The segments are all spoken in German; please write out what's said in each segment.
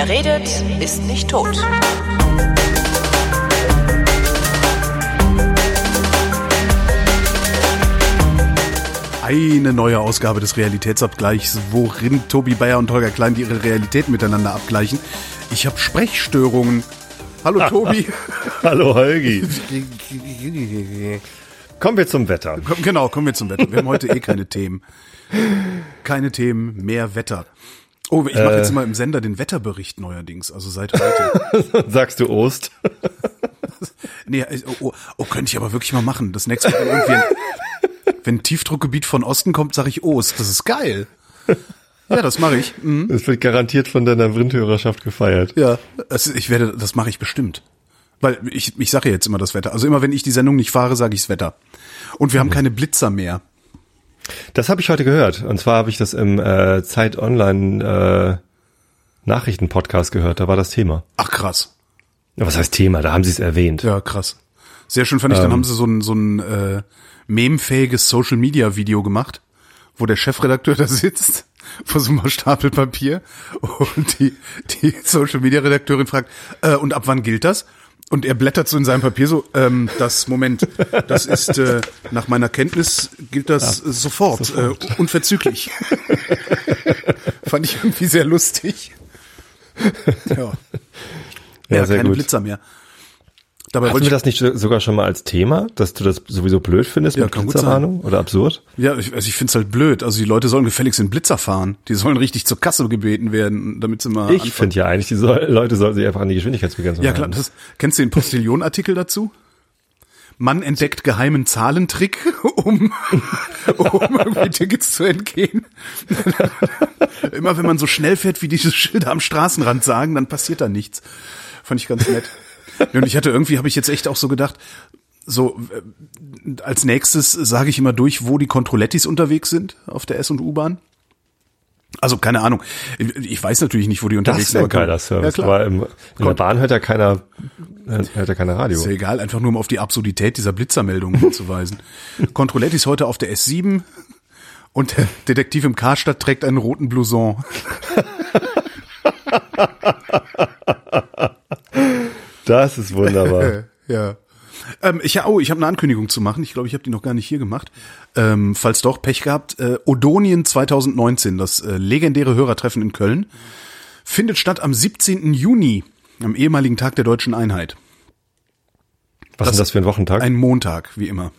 Wer redet, ist nicht tot. Eine neue Ausgabe des Realitätsabgleichs, worin Tobi Bayer und Holger Klein ihre Realität miteinander abgleichen. Ich habe Sprechstörungen. Hallo Tobi. Hallo Holgi. Kommen wir zum Wetter. Komm, genau, kommen wir zum Wetter. Wir haben heute eh keine Themen. Keine Themen, mehr Wetter. Oh, ich mache Äh. jetzt immer im Sender den Wetterbericht neuerdings, also seit heute. Sagst du Ost? Nee, oh, oh, oh, könnte ich aber wirklich mal machen. Das nächste Mal, wenn irgendwie ein, wenn ein Tiefdruckgebiet von Osten kommt, sage ich Ost. Das ist geil. Ja, das mache ich. Mhm. Das wird garantiert von deiner Windhörerschaft gefeiert. Ja, also ich werde, das mache ich bestimmt. Weil ich, ich sage ja jetzt immer das Wetter. Also immer wenn ich die Sendung nicht fahre, sage ich das Wetter. Und wir haben keine Blitzer mehr. Das habe ich heute gehört. Und zwar habe ich das im äh, Zeit Online äh, Nachrichten-Podcast gehört. Da war das Thema. Ach krass. Ja, Was heißt Thema? Da haben sie es erwähnt. Ja, krass. Sehr schön fand ich, dann haben sie so ein, so ein äh, memefähiges Social-Media-Video gemacht, wo der Chefredakteur da sitzt vor so einem Stapel Papier und die, die Social-Media-Redakteurin fragt, äh, und ab wann gilt das? Und er blättert so in seinem Papier so, ähm, das Moment, das ist äh, nach meiner Kenntnis gilt das äh, sofort, Äh, unverzüglich. Fand ich irgendwie sehr lustig. Ja, Ja, ja sehr keine gut. Blitzer mehr. Dabei Hatten wir das nicht so- sogar schon mal als Thema, dass du das sowieso blöd findest Ja, mit Blitzerwarnung oder absurd? Ja, ich, also ich find's halt blöd. Also die Leute sollen gefälligst in Blitzer fahren. Die sollen richtig zur Kasse gebeten werden, damit sie mal Ich finde ja eigentlich, die soll, Leute sollten sich einfach an die Geschwindigkeitsbegrenzung Ja klar, halten. das, kennst du den Postillon-Artikel dazu? Mann entdeckt geheimen Zahlentrick, um, um irgendwie Tickets zu entgehen. Immer wenn man so schnell fährt, wie diese Schilder am Straßenrand sagen, dann passiert da nichts. Fand ich ganz nett. Und ich hatte irgendwie, habe ich jetzt echt auch so gedacht, so äh, als nächstes sage ich immer durch, wo die Controlettis unterwegs sind auf der S- und U-Bahn. Also keine Ahnung. Ich weiß natürlich nicht, wo die unterwegs Das sind. ist ein aber kann- geiler Service. Ja, klar. Aber im, in der Bahn hört ja keiner, hört ja keiner Radio. Ist ja egal, einfach nur um auf die Absurdität dieser Blitzermeldung hinzuweisen. Controletti ist heute auf der S7 und der Detektiv im Karstadt trägt einen roten Blouson. Das ist wunderbar. ja. Ähm, ich, oh, ich habe eine Ankündigung zu machen. Ich glaube, ich habe die noch gar nicht hier gemacht. Ähm, falls doch, Pech gehabt. Äh, Odonien 2019, das äh, legendäre Hörertreffen in Köln, findet statt am 17. Juni, am ehemaligen Tag der deutschen Einheit. Was ist das für ein Wochentag? Ein Montag, wie immer.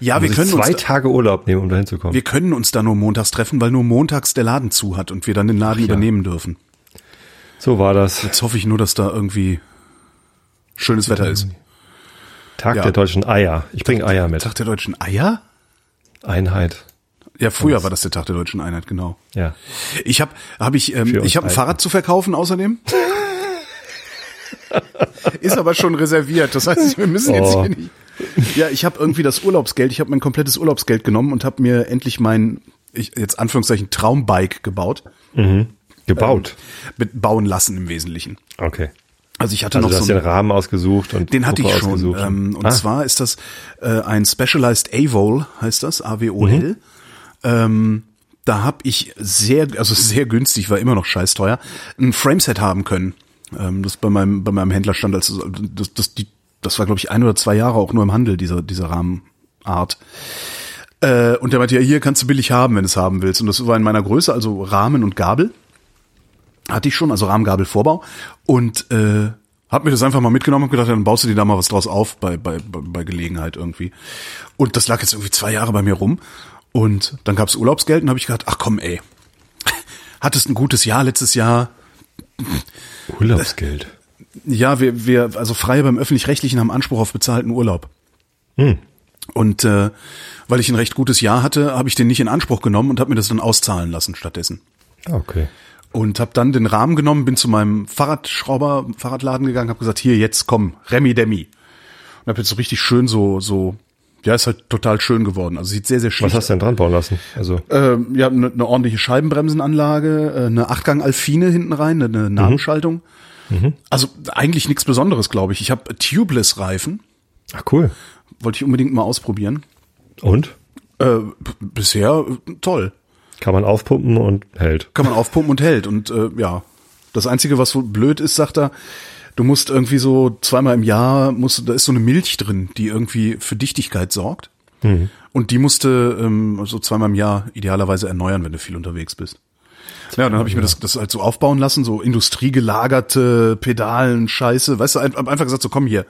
Ja, wir können uns zwei da- Tage Urlaub nehmen, um da hinzukommen. Wir können uns da nur montags treffen, weil nur montags der Laden zu hat und wir dann den Laden ja. übernehmen dürfen. So war das. Jetzt hoffe ich nur, dass da irgendwie schönes Wetter ist. Tag Ja. der deutschen Eier. Ich bringe Eier mit. Tag der deutschen Eier? Einheit. Ja, früher war das der Tag der deutschen Einheit, genau. Ja. Ich habe hab ich ähm, ich habe ein. Fahrrad zu verkaufen außerdem. ist aber schon reserviert. Das heißt, wir müssen jetzt Oh. hier nicht. Ja, ich habe irgendwie das Urlaubsgeld, ich habe mein komplettes Urlaubsgeld genommen und habe mir endlich mein ich, jetzt Anführungszeichen Traumbike gebaut, Gebaut. mit bauen lassen im Wesentlichen. Okay. Also ich hatte Also noch du hast so den ein, Rahmen ausgesucht und Den hatte ich schon. Ähm, und ah, zwar ist das äh, ein Specialized AVOL, heißt das, AWOL. Ähm, da habe ich sehr, also sehr günstig, war immer noch scheiß teuer, ein Frameset haben können. Ähm, das bei meinem bei meinem Händler stand als das das die das war glaube ich ein oder zwei Jahre auch nur im Handel dieser dieser Rahmenart. Äh, und der meinte ja hier kannst du billig haben, wenn du es haben willst. Und das war in meiner Größe, also Rahmen und Gabel hatte ich schon, also Rahmengabel Vorbau und äh, hab mir das einfach mal mitgenommen und gedacht, dann baust du dir da mal was draus auf bei, bei, bei Gelegenheit irgendwie. Und das lag jetzt irgendwie zwei Jahre bei mir rum und dann gab's Urlaubsgeld und habe ich gedacht, ach komm ey, hattest ein gutes Jahr letztes Jahr. Urlaubsgeld. Ja, wir, wir also Freie beim öffentlich-rechtlichen haben Anspruch auf bezahlten Urlaub. Und äh, weil ich ein recht gutes Jahr hatte, habe ich den nicht in Anspruch genommen und habe mir das dann auszahlen lassen stattdessen. Ah, Okay. Und habe dann den Rahmen genommen, bin zu meinem Fahrradschrauber, Fahrradladen gegangen, habe gesagt, hier jetzt komm, Remi Demi. Und habe jetzt so richtig schön so so ja, ist halt total schön geworden. Also sieht sehr sehr schön Was hast du denn dran bauen lassen? Also ähm, ja, eine ne ordentliche Scheibenbremsenanlage, äh, eine Achtgang Alfine hinten rein, eine, eine Nabenschaltung. Also eigentlich nichts Besonderes, glaube ich. Ich habe Tubeless Reifen, Ach cool. wollte ich unbedingt mal ausprobieren. Und? Äh, bisher äh, toll. Kann man aufpumpen und hält. Kann man aufpumpen und hält und äh, ja, Das Einzige, was so blöd ist, sagt er, du musst irgendwie so zweimal im Jahr, musst, da ist so eine Milch drin, die irgendwie für Dichtigkeit sorgt. Mhm. Und die musste ähm, so zweimal im Jahr idealerweise erneuern, wenn du viel unterwegs bist. Ja, dann habe ich mir das, das halt so aufbauen lassen, so industriegelagerte Pedalen, Scheiße, weißt du, einfach gesagt, so komm hier,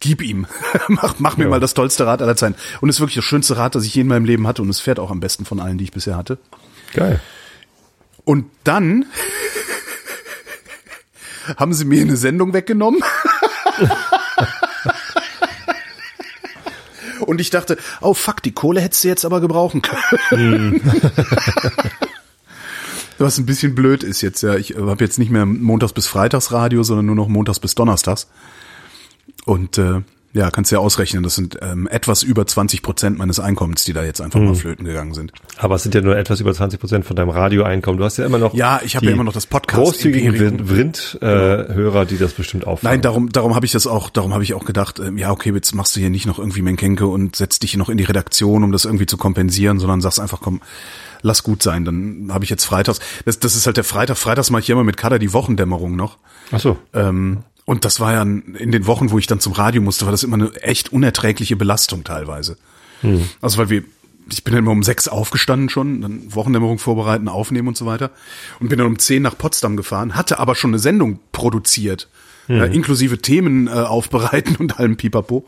gib ihm, mach, mach mir Ja. mal das tollste Rad aller Zeiten. Und es ist wirklich das schönste Rad, das ich je in meinem Leben hatte und es fährt auch am besten von allen, die ich bisher hatte. Geil. Und dann haben sie mir eine Sendung weggenommen. Und ich dachte, oh fuck, die Kohle hättest du jetzt aber gebrauchen können. Was ein bisschen blöd ist jetzt, ja. Ich habe jetzt nicht mehr montags bis freitags Radio, sondern nur noch montags bis donnerstags. Und äh, ja, kannst ja ausrechnen, das sind ähm, etwas über 20 Prozent meines Einkommens, die da jetzt einfach mal flöten gegangen sind. Aber es sind ja nur etwas über 20 Prozent von deinem Radioeinkommen. Du hast ja immer noch. Ja, ich habe ja immer noch das Podcast Großzügigen Imperium. Vrind-Hörer, die das bestimmt auffangen. Nein, darum, darum habe ich das auch, darum habe ich auch gedacht, ähm, ja, okay, jetzt machst du hier nicht noch irgendwie Menkenke und setzt dich noch in die Redaktion, um das irgendwie zu kompensieren, sondern sagst einfach, komm, lass gut sein. Dann habe ich jetzt freitags, das, das ist halt der Freitag, freitags mache ich ja immer mit Kader die Wochendämmerung noch. Ach so. Ähm, und das war ja in den Wochen, wo ich dann zum Radio musste, war das immer eine echt unerträgliche Belastung teilweise. Also weil wir, ich bin dann immer um sechs aufgestanden schon, dann Wochendämmerung vorbereiten, aufnehmen und so weiter. Und bin dann um zehn nach Potsdam gefahren, hatte aber schon eine Sendung produziert, ja, inklusive Themen äh, aufbereiten und allem Pipapo.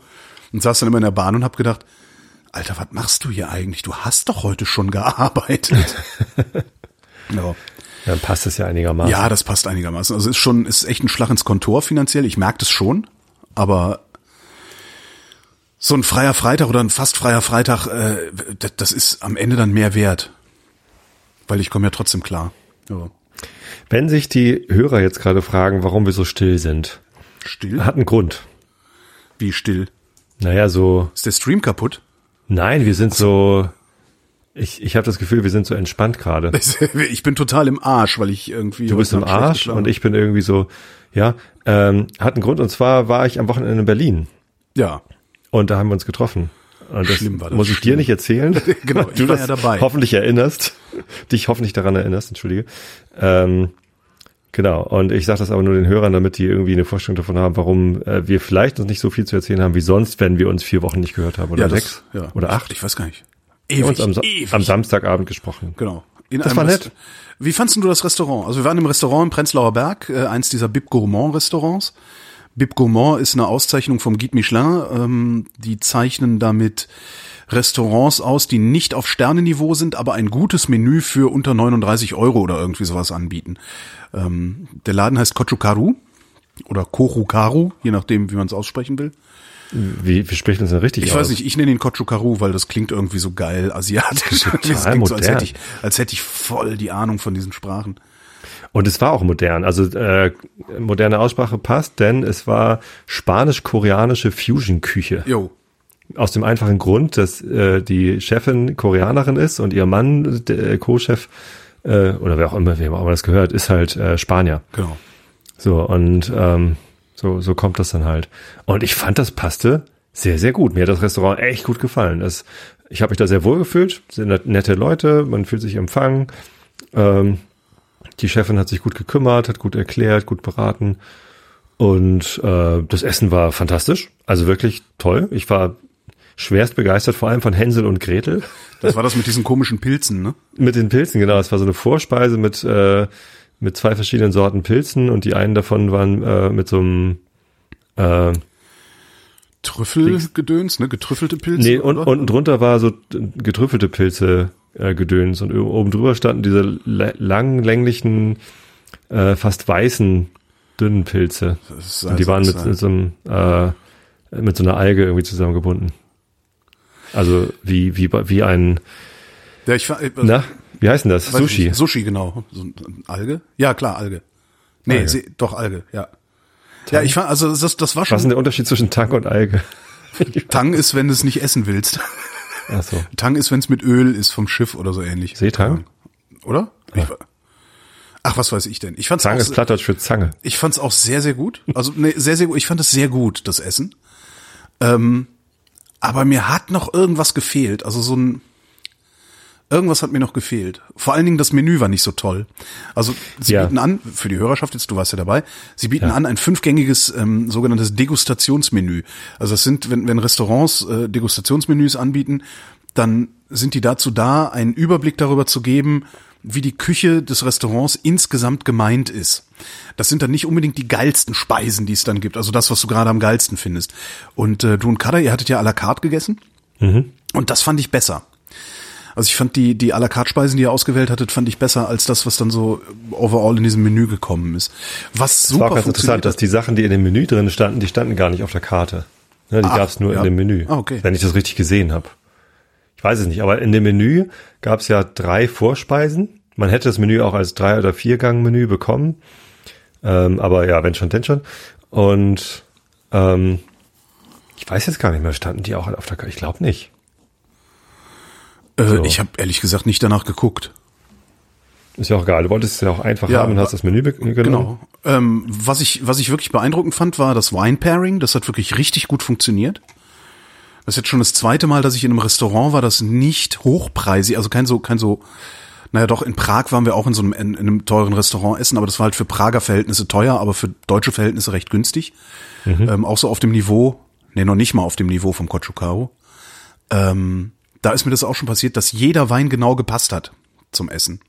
Und saß dann immer in der Bahn und hab gedacht, Alter, was machst du hier eigentlich? Du hast doch heute schon gearbeitet. ja. Dann passt es ja einigermaßen. Ja, das passt einigermaßen. Also ist schon, ist echt ein Schlag ins Kontor finanziell. Ich merke das schon, aber so ein freier Freitag oder ein fast freier Freitag, äh, das, ist am Ende dann mehr wert, weil ich komme ja trotzdem klar. Ja. Wenn sich die Hörer jetzt gerade fragen, warum wir so still sind, Still? hat einen Grund. Wie still? Naja, so, Ist der Stream kaputt? nein, wir sind so, ich, ich habe das Gefühl, wir sind so entspannt gerade. Ich bin total im Arsch, weil ich irgendwie. Du bist im Arsch und ich bin irgendwie so, ja, ähm, hat einen Grund und zwar war ich am Wochenende in Berlin Ja, und da haben wir uns getroffen. Und das, Schlimm war das, muss ich schlimm. dir nicht erzählen. Genau, ich du war das ja dabei. hoffentlich erinnerst, dich hoffentlich daran erinnerst, entschuldige. Ähm, genau, und ich sage das aber nur den Hörern, damit die irgendwie eine Vorstellung davon haben, warum äh, wir vielleicht uns nicht so viel zu erzählen haben wie sonst, wenn wir uns vier Wochen nicht gehört haben oder ja, sechs das, ja. oder acht. Ich weiß gar nicht. Ewig, uns am, Sa- ewig. am Samstagabend gesprochen. Genau. In Das war Rest- nett. Wie fandst du das Restaurant? Also wir waren im Restaurant im Prenzlauer Berg, äh, eins dieser Bib Gourmand Restaurants. Bib Gourmand ist eine Auszeichnung vom Guide Michelin. Ähm, die zeichnen damit Restaurants aus, die nicht auf Sternenniveau sind, aber ein gutes Menü für unter 39 Euro oder irgendwie sowas anbieten. Ähm, der Laden heißt Kochukaru oder Kochukaru, je nachdem, wie man es aussprechen will. Wie, wie spricht uns denn richtig Ich aus? weiß nicht, ich nenne ihn Kochukaru, weil das klingt irgendwie so geil asiatisch. Das klingt so, als modern. hätte ich, als hätte ich voll die Ahnung von diesen Sprachen. Und es war auch modern. Also äh, moderne Aussprache passt, denn es war spanisch-koreanische Fusion-Küche. Jo. Aus dem einfachen Grund, dass äh, die Chefin Koreanerin ist und ihr Mann, der Co-Chef, äh, oder wer auch immer, wem auch immer das gehört, ist halt äh, Spanier. Genau. So, und ähm, so, so kommt das dann halt. Und ich fand, das passte sehr, sehr gut. Mir hat das Restaurant echt gut gefallen. Das, ich habe mich da sehr wohl gefühlt, sind net- nette Leute, man fühlt sich empfangen. Ähm, die Chefin hat sich gut gekümmert, hat gut erklärt, gut beraten. Und äh, das Essen war fantastisch, also wirklich toll. Ich war schwerst begeistert, vor allem von Hänsel und Gretel. Das war das mit diesen komischen Pilzen, ne? Mit den Pilzen, genau. Es war so eine Vorspeise mit, äh, mit zwei verschiedenen Sorten Pilzen und die einen davon waren äh, mit so einem äh, Trüffelgedöns, ne? Getrüffelte Pilze. Nee, und oder? unten drunter war so getrüffelte Pilze äh, gedöns und oben drüber standen diese la- langen, länglichen, äh, fast weißen, dünnen Pilze. Das Und die waren mit, mit so einem, äh, mit so einer Alge irgendwie zusammengebunden. Also wie, wie, wie ein, ja, ich, äh, na, wie heißt denn das? Sushi. Nicht, Sushi, genau. So ein Alge? Ja, klar, Alge. Nee, Alge. See, doch Alge, ja. Ja, ich fand, also das, das war Was ist denn schon. der Unterschied zwischen Tang und Alge? Tang ist, wenn du es nicht essen willst. Ach so. Tang ist, wenn es mit Öl ist vom Schiff oder so ähnlich. Seetang? Oder? Ich, ach, was weiß ich denn? Ich fand's Tang auch, ist Plattdeutsch für Zange. Ich fand's auch sehr, sehr gut. Also nee, sehr, sehr gut. Ich fand es sehr gut, das Essen. Ähm, aber mir hat noch irgendwas gefehlt. Also so ein Irgendwas hat mir noch gefehlt. Vor allen Dingen das Menü war nicht so toll. Also sie Ja. bieten an, für die Hörerschaft jetzt, du warst ja dabei, sie bieten Ja. an ein fünfgängiges ähm, sogenanntes Degustationsmenü. Also das sind, wenn, wenn Restaurants äh, Degustationsmenüs anbieten, dann sind die dazu da, einen Überblick darüber zu geben, wie die Küche des Restaurants insgesamt gemeint ist. Das sind dann nicht unbedingt die geilsten Speisen, die es dann gibt, also das, was du gerade am geilsten findest. Und äh, du und Kada, ihr hattet ja à la carte gegessen. Und das fand ich besser. Also ich fand die, die à la carte Speisen, die ihr ausgewählt hattet, fand ich besser als das, was dann so overall in diesem Menü gekommen ist. Was Es super war auch ganz interessant, dass die Sachen, die in dem Menü drin standen, die standen gar nicht auf der Karte. Ne, die Ah, gab's nur ja. in dem Menü, Ah, okay. wenn ich das richtig gesehen habe. Ich weiß es nicht, aber in dem Menü gab's ja drei Vorspeisen. Man hätte das Menü auch als drei oder vier Gang Menü bekommen, ähm, aber ja, wenn schon, denn schon. Und ähm, ich weiß jetzt gar nicht mehr, standen die auch auf der Karte? Ich glaube nicht. Äh, So. Ich habe ehrlich gesagt nicht danach geguckt. Ist ja auch egal. Du wolltest es ja auch einfach Ja, haben und hast das Menü genommen. Genau. Ähm, was ich was ich wirklich beeindruckend fand, war das Wine Pairing. Das hat wirklich richtig gut funktioniert. Das ist jetzt schon das zweite Mal, dass ich in einem Restaurant war, das nicht hochpreisig, also kein so kein so naja, doch, in Prag waren wir auch in so einem, in, in einem teuren Restaurant essen, aber das war halt für Prager Verhältnisse teuer, aber für deutsche Verhältnisse recht günstig. Ähm, auch so auf dem Niveau, nee, noch nicht mal auf dem Niveau vom Kochukaru. Ähm, da ist mir das auch schon passiert, dass jeder Wein genau gepasst hat zum Essen.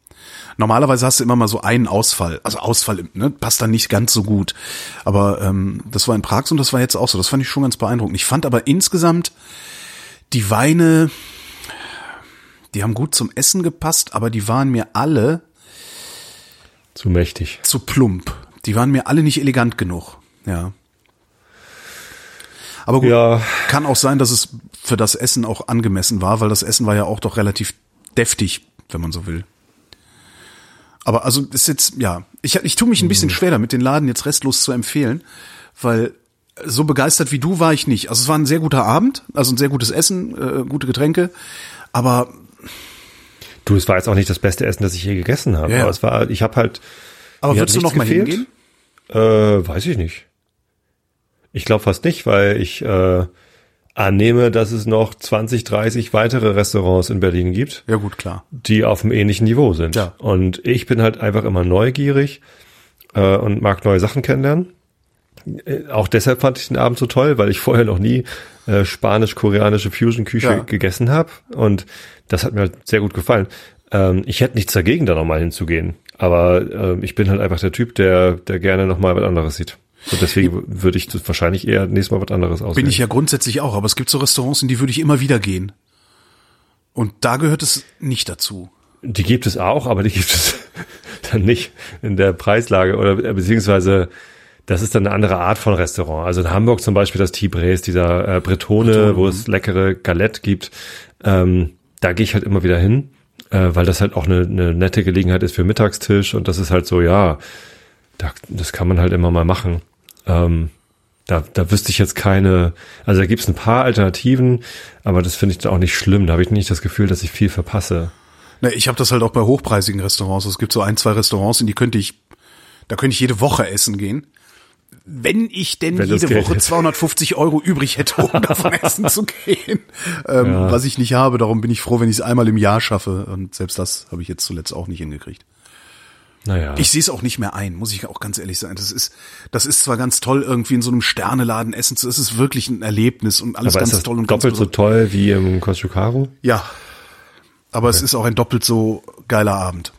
Normalerweise hast du immer mal so einen Ausfall. Also Ausfall ne, passt dann nicht ganz so gut. Aber ähm, das war in Prag so und das war jetzt auch so. Das fand ich schon ganz beeindruckend. Ich fand aber insgesamt die Weine, die haben gut zum Essen gepasst, aber die waren mir alle Zu mächtig. zu plump. Die waren mir alle nicht elegant genug. Ja. Aber gut, Ja. kann auch sein, dass es für das Essen auch angemessen war, weil das Essen war ja auch doch relativ deftig, wenn man so will. Aber also ist jetzt, ja, ich, ich tue mich ein bisschen schwer damit, den Laden jetzt restlos zu empfehlen, weil so begeistert wie du war ich nicht. Also es war ein sehr guter Abend, also ein sehr gutes Essen, äh, gute Getränke, aber Du, es war jetzt auch nicht das beste Essen, das ich je gegessen habe. Ja. Aber es war, ich habe halt. aber würdest du noch mal nichts hingehen? Äh, weiß ich nicht. Ich glaube fast nicht, weil ich äh, annehme, dass es noch 20, 30 weitere Restaurants in Berlin gibt, Ja gut, klar. die auf einem ähnlichen Niveau sind. Ja. Und ich bin halt einfach immer neugierig äh, und mag neue Sachen kennenlernen. Äh, Auch deshalb fand ich den Abend so toll, weil ich vorher noch nie äh, spanisch-koreanische Fusion-Küche Ja. gegessen habe. Und das hat mir halt sehr gut gefallen. Ähm, ich hätte nichts dagegen, da nochmal hinzugehen. Aber äh, ich bin halt einfach der Typ, der, der gerne nochmal was anderes sieht. Und deswegen würde ich wahrscheinlich eher nächstes Mal was anderes auswählen. Bin ich ja grundsätzlich auch, aber es gibt so Restaurants, in die würde ich immer wieder gehen. Und da gehört es nicht dazu. Die gibt es auch, aber die gibt es dann nicht in der Preislage oder äh, beziehungsweise das ist dann eine andere Art von Restaurant. Also in Hamburg zum Beispiel das Tibres, dieser äh, Bretone, wo es leckere Galette gibt. Ähm, da gehe ich halt immer wieder hin, äh, weil das halt auch eine, eine nette Gelegenheit ist für Mittagstisch und das ist halt so, ja, da, das kann man halt immer mal machen. Ähm, da, da wüsste ich jetzt keine, also da gibt es ein paar Alternativen, aber das finde ich dann auch nicht schlimm. Da habe ich nicht das Gefühl, dass ich viel verpasse. Ne, ich habe das halt auch bei hochpreisigen Restaurants. Es gibt so ein, zwei Restaurants, in die könnte ich, da könnte ich jede Woche essen gehen. Wenn ich denn Wenn jede Woche hätte. 250 Euro übrig hätte, um davon essen zu gehen. Ähm, Was ich nicht habe, darum bin ich froh, wenn ich es einmal im Jahr schaffe. Und selbst das habe ich jetzt zuletzt auch nicht hingekriegt. Naja. Ich sehe es auch nicht mehr ein, muss ich auch ganz ehrlich sein. Das ist, das ist zwar ganz toll, irgendwie in so einem Sterneladen essen zu. Es ist wirklich ein Erlebnis und alles Aber ganz ist toll und ganz doppelt so besonders. toll wie im Koschukaru? Ja. Aber es ist auch ein doppelt so geiler Abend.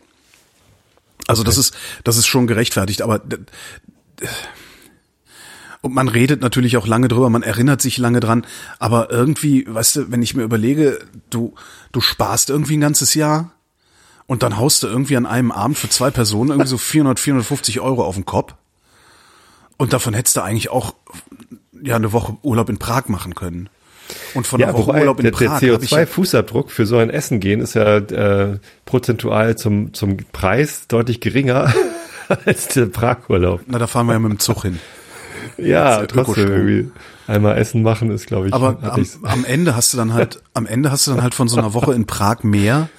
Also das ist, das ist schon gerechtfertigt, aber und man redet natürlich auch lange drüber, man erinnert sich lange dran, aber irgendwie, weißt du, wenn ich mir überlege, du, du sparst irgendwie ein ganzes Jahr und dann haust du irgendwie an einem Abend für zwei Personen irgendwie so 400, 450 Euro auf den Kopf und davon hättest du eigentlich auch ja eine Woche Urlaub in Prag machen können. Und von einer Woche Urlaub in der, Prag der hab ich ja- CO2-Fußabdruck für so ein Essen gehen ist ja äh, prozentual zum, zum Preis deutlich geringer als der Prag-Urlaub. Na, da fahren wir ja mit dem Zug hin. Ja, Der trotzdem irgendwie einmal Essen machen ist, glaube ich. Aber am, am Ende hast du dann halt, am Ende hast du dann halt von so einer Woche in Prag mehr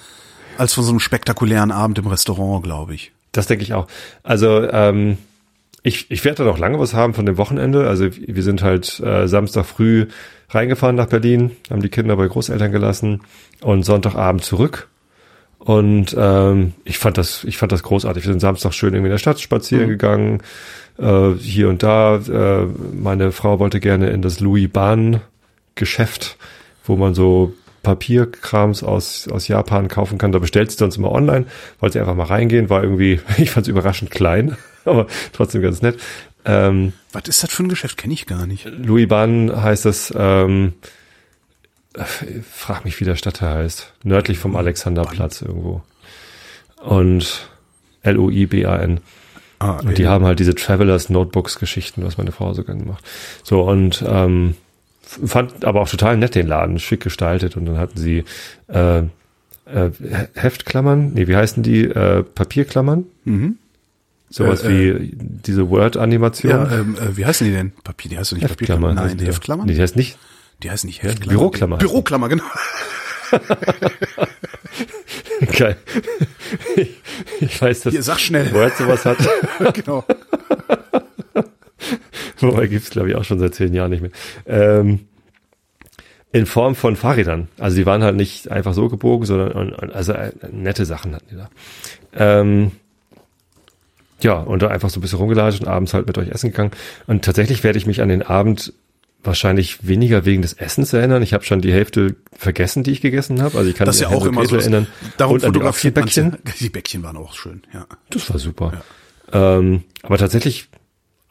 als von so einem spektakulären Abend im Restaurant, glaube ich. Das denke ich auch. Also ähm, ich, ich werde da noch lange was haben von dem Wochenende. Also wir sind halt äh, Samstag früh reingefahren nach Berlin, haben die Kinder bei Großeltern gelassen und Sonntagabend zurück. Und ähm, ich fand das, ich fand das großartig. Wir sind Samstag schön irgendwie in der Stadt spazieren gegangen, äh, hier und da. Äh, meine Frau wollte gerne in das Louis Bahn Geschäft, wo man so Papierkrams aus, aus Japan kaufen kann. Da bestellt sie uns immer online, wollte sie einfach mal reingehen, war irgendwie, ich fand es überraschend klein, aber trotzdem ganz nett. Ähm, Was ist das für ein Geschäft? Kenne ich gar nicht. Louis Bahn heißt das, ähm, äh, frag mich, wie der Stadtteil heißt. Nördlich vom Alexanderplatz irgendwo. Und L-O-I-B-A-N. Ah, Und die haben halt diese Travelers Notebooks Geschichten, was meine Frau so gerne macht. So und ähm, fand aber auch total nett den Laden, schick gestaltet und dann hatten sie äh, äh, Heftklammern, nee, wie heißen die? Äh, Papierklammern? Mhm. Sowas Äh, wie diese Word-Animation. Ja, ähm, äh, wie heißen die denn? Papier, die heißt doch nicht Heftklammer. Papierklammer. Nein, die. Heftklammern? Nee, die heißt nicht. Die heißen nicht Ja, Heftklammer. Büroklammer. Büroklammer, genau. Geil. Ich, ich weiß, dass Hier, sag schnell. Word sowas hat. genau. Wobei gibt's glaube ich, auch schon seit zehn Jahren nicht mehr. Ähm, in Form von Fahrrädern. Also die waren halt nicht einfach so gebogen, sondern und, und, also äh, nette Sachen hatten die da. Ähm, ja, und da einfach so ein bisschen rumgelatscht und abends halt mit euch essen gegangen. Und tatsächlich werde ich mich an den Abend wahrscheinlich weniger wegen des Essens erinnern. Ich habe schon die Hälfte vergessen, die ich gegessen habe. Also ich kann Das mich ja auch immer so. Erinnern. Darum und die fotografiert man Apfelbäckchen. Die Bäckchen waren auch schön, ja. Das war super. Ähm, aber tatsächlich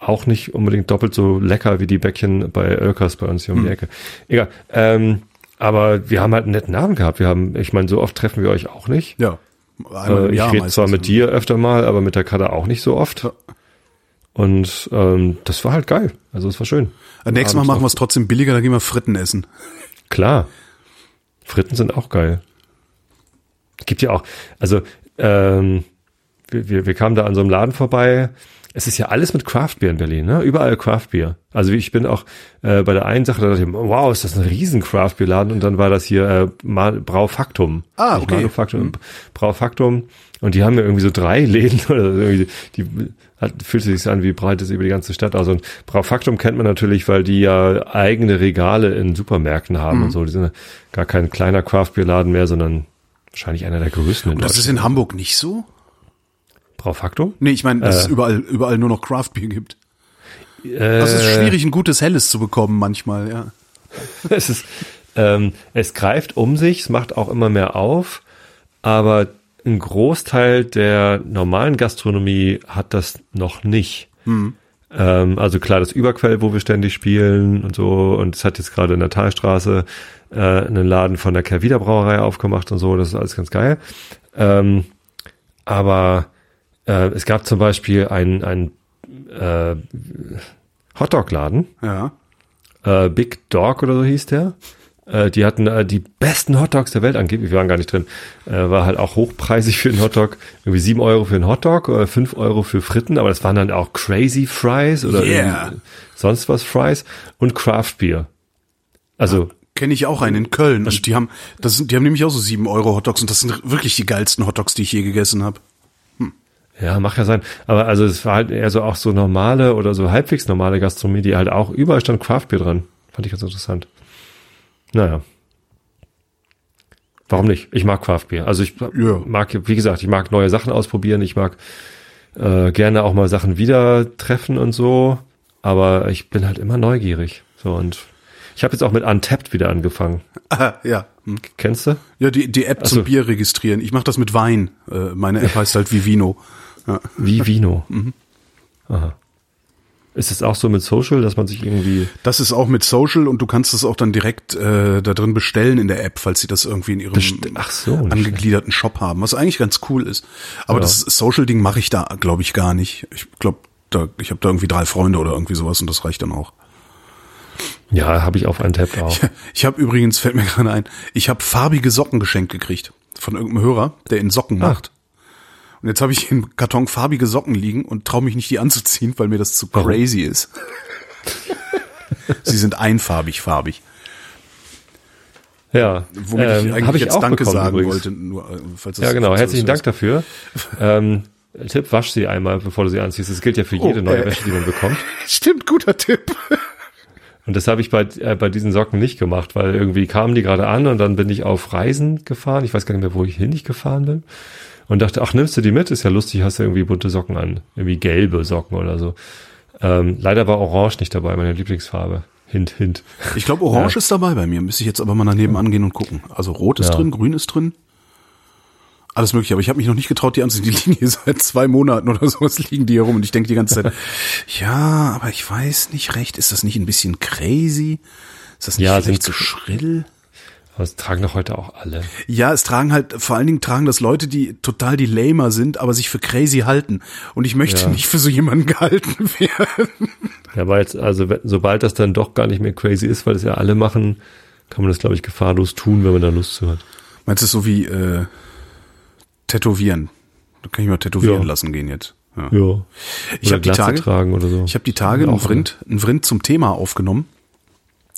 auch nicht unbedingt doppelt so lecker wie die Bäckchen bei Oelkers bei uns hier um Hm. die Ecke. Egal. Ähm, aber wir haben halt einen netten Abend gehabt. Wir haben, ich meine, so oft treffen wir euch auch nicht. Ja. Einmal Äh, ich rede zwar mit dir öfter mal, aber mit der Kader auch nicht so oft. Ja. Und ähm, das war halt geil. Also es war schön. Nächstes Mal machen wir es trotzdem billiger, da gehen wir Fritten essen. Klar. Fritten sind auch geil. Gibt ja auch, also ähm, wir, wir, wir kamen da an so einem Laden vorbei. Es ist ja alles mit Craftbier in Berlin, ne? Überall Craftbier. Also ich bin auch äh, bei der einen Sache, da dachte ich, wow, ist das ein riesen Craftbierladen und dann war das hier äh, Braufaktum. Ah, okay. Manufaktum, Braufaktum. Und die haben ja irgendwie so drei Läden oder irgendwie, die hat, fühlt sich an wie breit ist über die ganze Stadt. Also und Braufaktum kennt man natürlich, weil die ja eigene Regale in Supermärkten haben Mhm. und so. Die sind ja gar kein kleiner Craftbierladen mehr, sondern wahrscheinlich einer der größten Und das ist in Hamburg nicht so? Braufaktum? Nee, ich meine, dass Äh. es überall, überall nur noch Craftbier gibt. Äh, Das ist schwierig, ein gutes Helles zu bekommen manchmal, ja. es ist, ähm, es greift um sich, es macht auch immer mehr auf, aber ein Großteil der normalen Gastronomie hat das noch nicht. Ähm, also klar, das Überquell, wo wir ständig spielen und so, und es hat jetzt gerade in der Talstraße äh, einen Laden von der Kervida Brauerei aufgemacht und so, das ist alles ganz geil. Ähm, aber äh, es gab zum Beispiel einen, äh, Hotdog-Laden, Ja. äh, Big Dog oder so hieß der. Äh, die hatten äh, die besten Hotdogs der Welt angeblich. Wir waren gar nicht drin. Äh, war halt auch hochpreisig für einen Hotdog. Irgendwie sieben Euro für einen Hotdog oder fünf Euro für Fritten. Aber das waren dann auch Crazy Fries oder Yeah. sonst was Fries und Craft Beer. Also Kenne ich auch einen in Köln. Und die haben, das sind, die haben nämlich auch so 7 Euro Hotdogs und das sind wirklich die geilsten Hotdogs, die ich je gegessen habe. Ja, mag ja sein. Aber also es war halt eher so auch so normale oder so halbwegs normale Gastronomie, die halt auch überall stand Craftbier dran. Fand ich ganz interessant. Naja. Warum nicht? Ich mag Craftbier. Also ich Ja. mag, wie gesagt, ich mag neue Sachen ausprobieren. Ich mag äh, gerne auch mal Sachen wieder treffen und so. Aber ich bin halt immer neugierig. So und ich habe jetzt auch mit Untapped wieder angefangen. Ah, ja. Hm. Kennst du? Ja, die, die App Ach so. zum Bier registrieren. Ich mache das mit Wein. Äh, meine App heißt halt Vivino. Ja. Wie Vino. Aha. Ist es auch so mit Social, dass man sich irgendwie Das ist auch mit Social und du kannst es auch dann direkt äh, da drin bestellen in der App, falls sie das irgendwie in ihrem Best- Ach so, angegliederten Shop haben, was eigentlich ganz cool ist. Aber Ja. das Social-Ding mache ich da, glaube ich, gar nicht. Ich glaube, da, ich habe da irgendwie drei Freunde oder irgendwie sowas und das reicht dann auch. Ja, habe ich auf einen Tab auch. Ich habe übrigens, fällt mir gerade ein, ich habe farbige Socken geschenkt gekriegt von irgendeinem Hörer, der in Socken Ah. macht. Und jetzt habe ich im Karton farbige Socken liegen und traue mich nicht, die anzuziehen, weil mir das zu Warum? crazy ist. Sie sind einfarbig farbig. Ja, Womit ähm, ich eigentlich hab jetzt Danke bekommen sagen übrigens. wollte. Nur, äh, falls das Ja, genau. Herzlichen Dank dafür. ähm, Tipp, wasch sie einmal, bevor du sie anziehst. Das gilt ja für jede Oh, neue äh. Wäsche, die man bekommt. Stimmt, guter Tipp. Und das habe ich bei, äh, bei diesen Socken nicht gemacht, weil irgendwie kamen die gerade an und dann bin ich auf Reisen gefahren. Ich weiß gar nicht mehr, wo ich hin ich gefahren bin. Und dachte, ach, nimmst du die mit? Ist ja lustig, hast du irgendwie bunte Socken an. Irgendwie gelbe Socken oder so. Ähm, leider war Orange nicht dabei, meine Lieblingsfarbe. Hint, hint. Ich glaube, Orange ja. ist dabei bei mir. Müsste ich jetzt aber mal daneben angehen und gucken. Also Rot ist ja. drin, Grün ist drin. Alles mögliche, aber ich habe mich noch nicht getraut, die anzuziehen. Die liegen hier seit zwei Monaten oder sowas liegen die hier rum und ich denke die ganze Zeit, ja, aber ich weiß nicht recht, ist das nicht ein bisschen crazy? Ist das nicht ja, vielleicht zu so schrill? Aber es tragen doch heute auch alle. Ja, es tragen halt, vor allen Dingen tragen das Leute, die total die Lamer sind, aber sich für crazy halten. Und ich möchte ja. nicht für so jemanden gehalten werden. Ja, aber jetzt, also sobald das dann doch gar nicht mehr crazy ist, weil es ja alle machen, kann man das, glaube ich, gefahrlos tun, wenn man da Lust zu hat. Meinst du, so wie äh, tätowieren? Da kann ich mal tätowieren ja. lassen gehen jetzt. Ja. ja. Ich habe die Tage, tragen oder so. Ich habe die Tage einen Vrind, einen Vrind zum Thema aufgenommen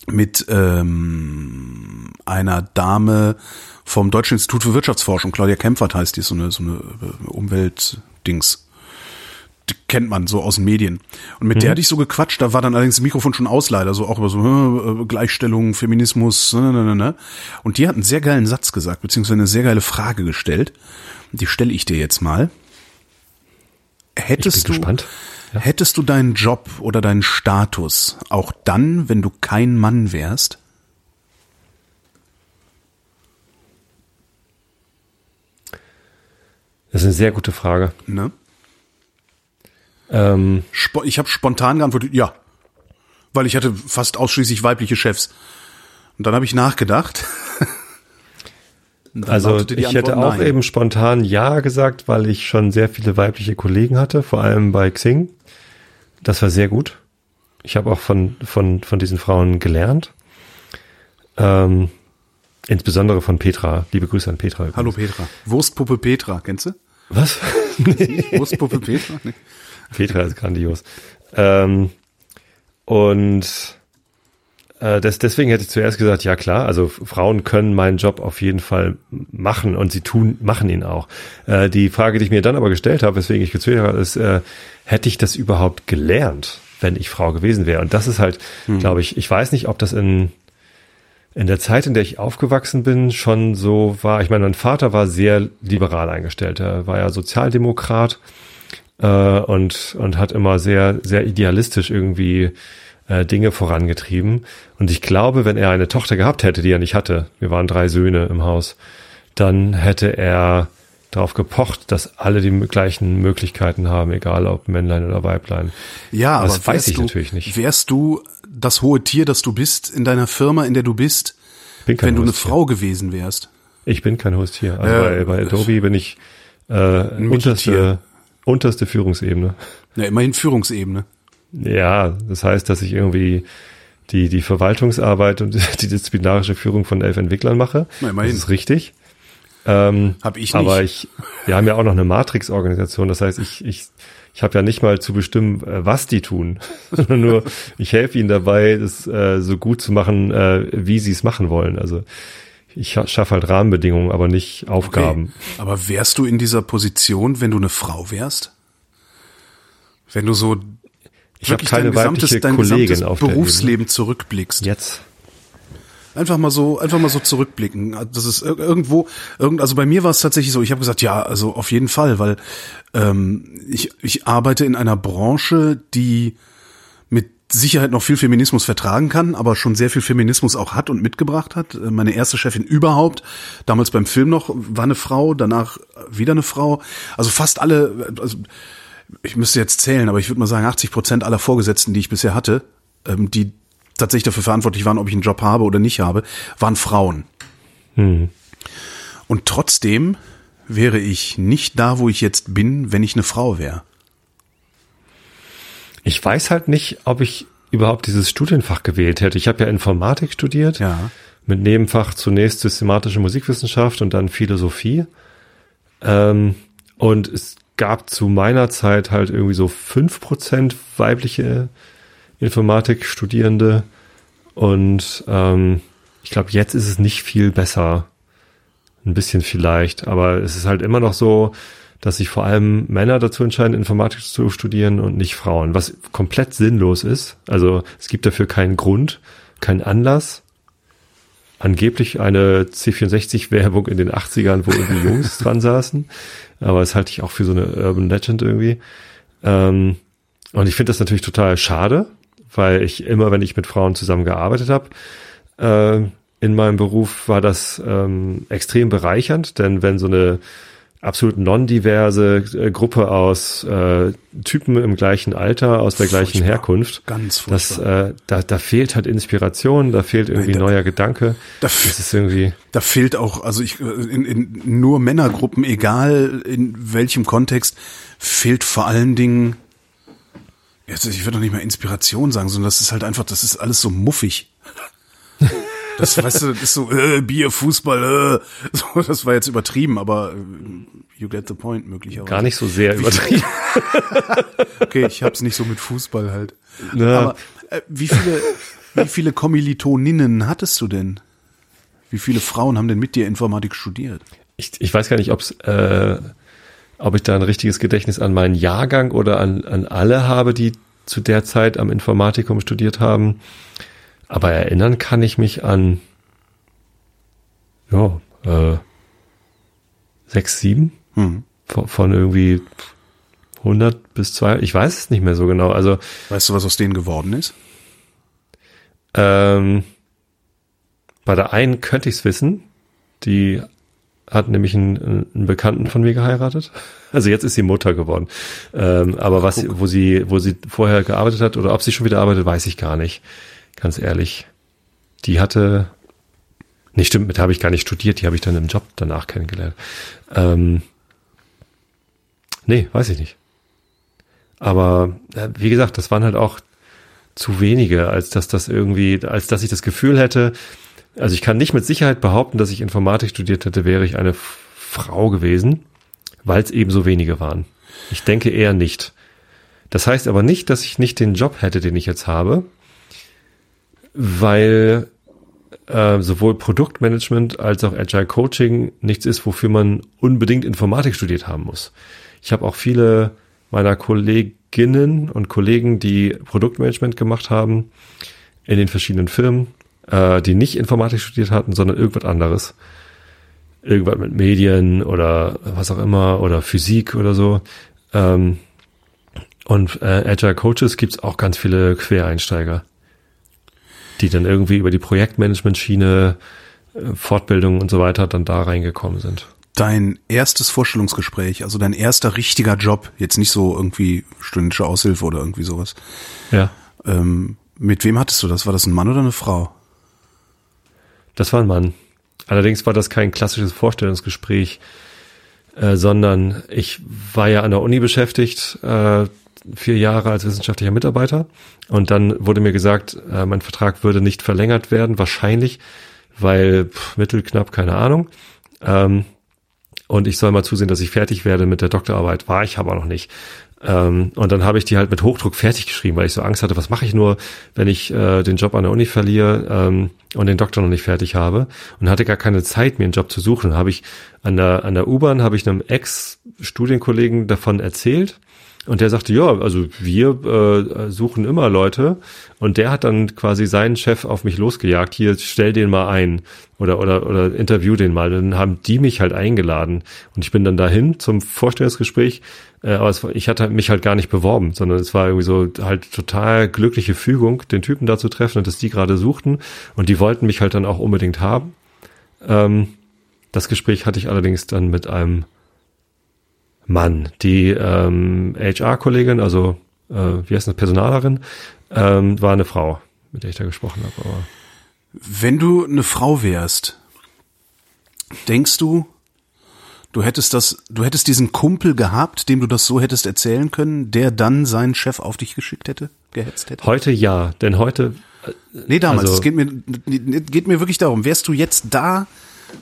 mit ähm, einer Dame vom Deutschen Institut für Wirtschaftsforschung, Claudia Kempfert heißt die, so eine, so eine äh, Umweltdings. Die kennt man so aus den Medien. Und mit mhm. der hatte ich so gequatscht, da war dann allerdings das Mikrofon schon aus, leider, so auch über so äh, Gleichstellung, Feminismus, ne, ne, ne, ne. Und die hat einen sehr geilen Satz gesagt, beziehungsweise eine sehr geile Frage gestellt. Die stelle ich dir jetzt mal. Hättest du, gespannt. Ja. Hättest du deinen Job oder deinen Status auch dann, wenn du kein Mann wärst? Das ist eine sehr gute Frage. Ne? Ähm, ich habe spontan geantwortet, ja. Weil ich hatte fast ausschließlich weibliche Chefs. Und dann habe ich nachgedacht. also ich hätte auch nein. eben spontan ja gesagt, weil ich schon sehr viele weibliche Kollegen hatte, vor allem bei Xing. Das war sehr gut. Ich habe auch von, von, von diesen Frauen gelernt. Ähm, insbesondere von Petra. Liebe Grüße an Petra. Übrigens. Hallo Petra. Wurstpuppe Petra, kennst du? Was? nee. Wurstpuppe Petra? Nee. Petra ist grandios. Ähm, und äh, das, deswegen hätte ich zuerst gesagt, ja klar, also Frauen können meinen Job auf jeden Fall machen und sie tun, machen ihn auch. Äh, die Frage, die ich mir dann aber gestellt habe, weswegen ich gezögert habe, ist, äh, hätte ich das überhaupt gelernt, wenn ich Frau gewesen wäre? Und das ist halt, hm. glaube ich, ich weiß nicht, ob das in, in der Zeit, in der ich aufgewachsen bin, schon so war. Ich meine, mein Vater war sehr liberal eingestellt. Er war ja Sozialdemokrat äh, und, und hat immer sehr, sehr idealistisch irgendwie äh, Dinge vorangetrieben. Und ich glaube, wenn er eine Tochter gehabt hätte, die er nicht hatte, wir waren drei Söhne im Haus, dann hätte er darauf gepocht, dass alle die gleichen Möglichkeiten haben, egal ob Männlein oder Weiblein. Ja, das aber weiß ich du, natürlich nicht. Wärst du das hohe Tier, das du bist in deiner Firma, in der du bist, wenn du eine. Frau gewesen wärst? Ich bin kein hohes Tier. Also äh, bei, bei Adobe bin ich äh, unterste, unterste Führungsebene. Ja, immerhin Führungsebene. Ja, das heißt, dass ich irgendwie die, die Verwaltungsarbeit und die disziplinarische Führung von elf Entwicklern mache. Na, immerhin. Das ist richtig. Ähm, Hab ich nicht. Aber ich, wir haben ja auch noch eine Matrix-Organisation. Das heißt, ich, ich, ich habe ja nicht mal zu bestimmen, äh, was die tun, sondern nur, ich helfe ihnen dabei, es äh, so gut zu machen, äh, wie sie es machen wollen. Also ich schaffe halt Rahmenbedingungen, aber nicht Aufgaben. Okay. Aber wärst du in dieser Position, wenn du eine Frau wärst? Wenn du so ich habe keine dein weibliche dein auf Berufsleben zurückblickst. Jetzt. Einfach mal so, einfach mal so zurückblicken. Das ist irgendwo, irgend, also bei mir war es tatsächlich so. Ich habe gesagt, ja, also auf jeden Fall, weil ähm, ich ich arbeite in einer Branche, die mit Sicherheit noch viel Feminismus vertragen kann, aber schon sehr viel Feminismus auch hat und mitgebracht hat. Meine erste Chefin überhaupt, damals beim Film noch, war eine Frau, danach wieder eine Frau. Also fast alle, also ich müsste jetzt zählen, aber ich würde mal sagen, 80 Prozent aller Vorgesetzten, die ich bisher hatte, ähm, die tatsächlich dafür verantwortlich waren, ob ich einen Job habe oder nicht habe, waren Frauen. Hm. Und trotzdem wäre ich nicht da, wo ich jetzt bin, wenn ich eine Frau wäre. Ich weiß halt nicht, ob ich überhaupt dieses Studienfach gewählt hätte. Ich habe ja Informatik studiert, ja. mit Nebenfach zunächst systematische Musikwissenschaft und dann Philosophie. Ähm, und es gab zu meiner Zeit halt irgendwie so fünf Prozent weibliche Informatikstudierende und ähm, ich glaube, jetzt ist es nicht viel besser. Ein bisschen vielleicht, aber es ist halt immer noch so, dass sich vor allem Männer dazu entscheiden, Informatik zu studieren und nicht Frauen, was komplett sinnlos ist. Also es gibt dafür keinen Grund, keinen Anlass. Angeblich eine C64-Werbung in den 80ern, wo irgendwie Jungs dran saßen. Aber das halte ich auch für so eine Urban Legend irgendwie. Ähm, und ich finde das natürlich total schade, weil ich immer, wenn ich mit Frauen zusammengearbeitet habe, äh, in meinem Beruf war das ähm, extrem bereichernd, denn wenn so eine absolut non-diverse äh, Gruppe aus äh, Typen im gleichen Alter, aus der gleichen Herkunft. Ganz furchtbar. Das, äh, da, da fehlt halt Inspiration, da fehlt irgendwie Nein, da, neuer Gedanke. Da, das ist irgendwie. Da fehlt auch, also ich in, in nur Männergruppen, egal in welchem Kontext, fehlt vor allen Dingen. Jetzt, ich würde doch nicht mal Inspiration sagen, sondern das ist halt einfach, das ist alles so muffig. Das, weißt du, das ist so, äh, Bier, Fußball, äh. So, das war jetzt übertrieben, aber äh, you get the point möglicherweise. Gar nicht so sehr übertrieben. okay, ich hab's nicht so mit Fußball halt. Ja. Aber äh, wie viele, wie viele Kommilitoninnen hattest du denn? Wie viele Frauen haben denn mit dir Informatik studiert? Ich, ich weiß gar nicht, ob's, äh, ob ich da ein richtiges Gedächtnis an meinen Jahrgang oder an, an alle habe, die zu der Zeit am Informatikum studiert haben. Aber erinnern kann ich mich an ja, äh, sechs, sieben hm. von, von irgendwie 100 bis zwei. Ich weiß es nicht mehr so genau. Also weißt du, was aus denen geworden ist? Ähm, bei der einen könnte ich es wissen. Die hat nämlich einen, einen Bekannten von mir geheiratet. Also jetzt ist sie Mutter geworden. Ähm, aber was, wo sie, wo sie vorher gearbeitet hat oder ob sie schon wieder arbeitet, weiß ich gar nicht ganz ehrlich. Die hatte, nee, stimmt, mit habe ich gar nicht studiert, die habe ich dann im Job danach kennengelernt. Ähm, nee, weiß ich nicht. Aber äh, wie gesagt, das waren halt auch zu wenige, als dass das irgendwie, als dass ich das Gefühl hätte, also ich kann nicht mit Sicherheit behaupten, dass ich Informatik studiert hätte, wäre ich eine Frau gewesen, weil es eben so wenige waren. Ich denke eher nicht. Das heißt aber nicht, dass ich nicht den Job hätte, den ich jetzt habe, weil äh, sowohl Produktmanagement als auch Agile Coaching nichts ist, wofür man unbedingt Informatik studiert haben muss. Ich habe auch viele meiner Kolleginnen und Kollegen, die Produktmanagement gemacht haben in den verschiedenen Firmen, äh, die nicht Informatik studiert hatten, sondern irgendwas anderes. Irgendwas mit Medien oder was auch immer oder Physik oder so. Ähm, und äh, Agile Coaches gibt's auch ganz viele Quereinsteiger die dann irgendwie über die Projektmanagement-Schiene, äh, Fortbildung und so weiter dann da reingekommen sind. Dein erstes Vorstellungsgespräch, also dein erster richtiger Job, jetzt nicht so irgendwie stündische Aushilfe oder irgendwie sowas. Ja. Ähm, mit wem hattest du das? War das ein Mann oder eine Frau? Das war ein Mann. Allerdings war das kein klassisches Vorstellungsgespräch, äh, sondern ich war ja an der Uni beschäftigt, äh, vier Jahre als wissenschaftlicher Mitarbeiter und dann wurde mir gesagt, äh, mein Vertrag würde nicht verlängert werden, wahrscheinlich, weil pff, mittelknapp, keine Ahnung. Ähm, und ich soll mal zusehen, dass ich fertig werde mit der Doktorarbeit. War ich aber noch nicht. Ähm, und dann habe ich die halt mit Hochdruck fertig geschrieben, weil ich so Angst hatte, was mache ich nur, wenn ich äh, den Job an der Uni verliere ähm, und den Doktor noch nicht fertig habe. Und hatte gar keine Zeit, mir einen Job zu suchen. Habe ich an der, an der U-Bahn, habe ich einem Ex-Studienkollegen davon erzählt und der sagte, ja, also wir äh, suchen immer Leute. Und der hat dann quasi seinen Chef auf mich losgejagt. Hier, stell den mal ein oder oder oder interview den mal. Dann haben die mich halt eingeladen und ich bin dann dahin zum Vorstellungsgespräch. Äh, aber es, ich hatte mich halt gar nicht beworben, sondern es war irgendwie so halt total glückliche Fügung, den Typen da zu treffen und dass die gerade suchten und die wollten mich halt dann auch unbedingt haben. Ähm, das Gespräch hatte ich allerdings dann mit einem Mann. Die ähm, HR-Kollegin, also äh, wie heißt das, Personalerin, ähm, war eine Frau, mit der ich da gesprochen habe. Aber Wenn du eine Frau wärst, denkst du, du hättest das, du hättest diesen Kumpel gehabt, dem du das so hättest erzählen können, der dann seinen Chef auf dich geschickt hätte, gehetzt hätte? Heute ja, denn heute. Äh, nee, damals. Also, es geht mir, geht mir wirklich darum. Wärst du jetzt da,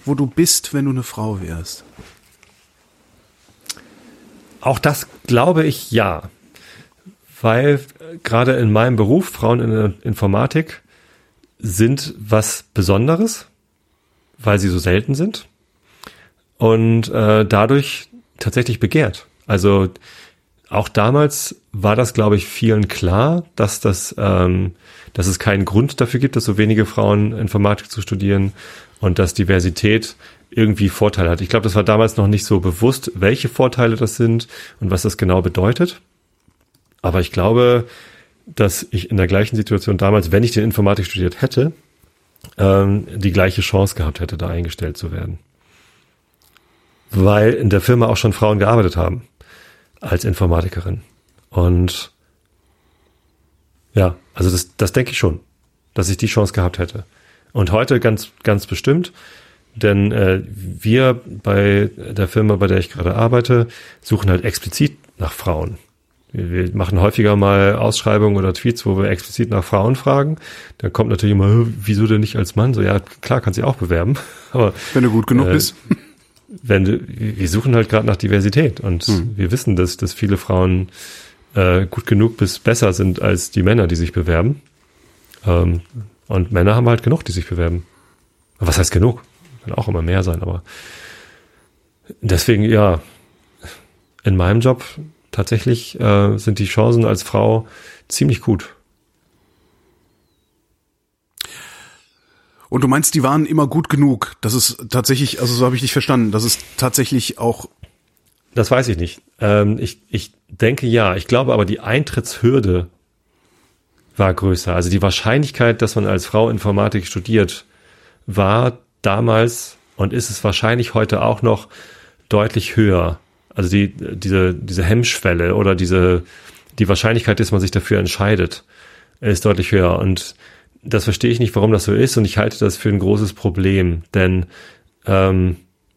wo du bist, wenn du eine Frau wärst? Auch das glaube ich ja. Weil gerade in meinem Beruf, Frauen in der Informatik, sind was Besonderes, weil sie so selten sind. Und äh, dadurch tatsächlich begehrt. Also auch damals war das, glaube ich, vielen klar, dass das, ähm, dass es keinen Grund dafür gibt, dass so wenige Frauen Informatik zu studieren und dass Diversität irgendwie Vorteile hat. Ich glaube, das war damals noch nicht so bewusst, welche Vorteile das sind und was das genau bedeutet. Aber ich glaube, dass ich in der gleichen Situation damals, wenn ich den Informatik studiert hätte, ähm, die gleiche Chance gehabt hätte, da eingestellt zu werden. Weil in der Firma auch schon Frauen gearbeitet haben als Informatikerin. Und ja, also das, das denke ich schon, dass ich die Chance gehabt hätte. Und heute ganz, ganz bestimmt, denn äh, wir bei der Firma, bei der ich gerade arbeite, suchen halt explizit nach Frauen. Wir, wir machen häufiger mal Ausschreibungen oder Tweets, wo wir explizit nach Frauen fragen. Da kommt natürlich immer, wieso denn nicht als Mann? So, ja, klar, kann sie auch bewerben. Aber wenn du gut genug äh, bist wenn du, wir suchen halt gerade nach Diversität und hm. wir wissen, dass, dass viele Frauen äh, gut genug bis besser sind als die Männer, die sich bewerben. Ähm, und Männer haben halt genug, die sich bewerben. Was heißt genug? Kann auch immer mehr sein, aber deswegen, ja, in meinem Job tatsächlich äh, sind die Chancen als Frau ziemlich gut. Und du meinst, die waren immer gut genug. Das ist tatsächlich, also so habe ich dich verstanden, das ist tatsächlich auch. Das weiß ich nicht. Ähm, ich, ich denke ja. Ich glaube aber, die Eintrittshürde war größer. Also die Wahrscheinlichkeit, dass man als Frau Informatik studiert, war damals und ist es wahrscheinlich heute auch noch deutlich höher. Also die, diese, diese Hemmschwelle oder diese, die Wahrscheinlichkeit, dass man sich dafür entscheidet, ist deutlich höher. Und das verstehe ich nicht, warum das so ist und ich halte das für ein großes Problem, denn ähm,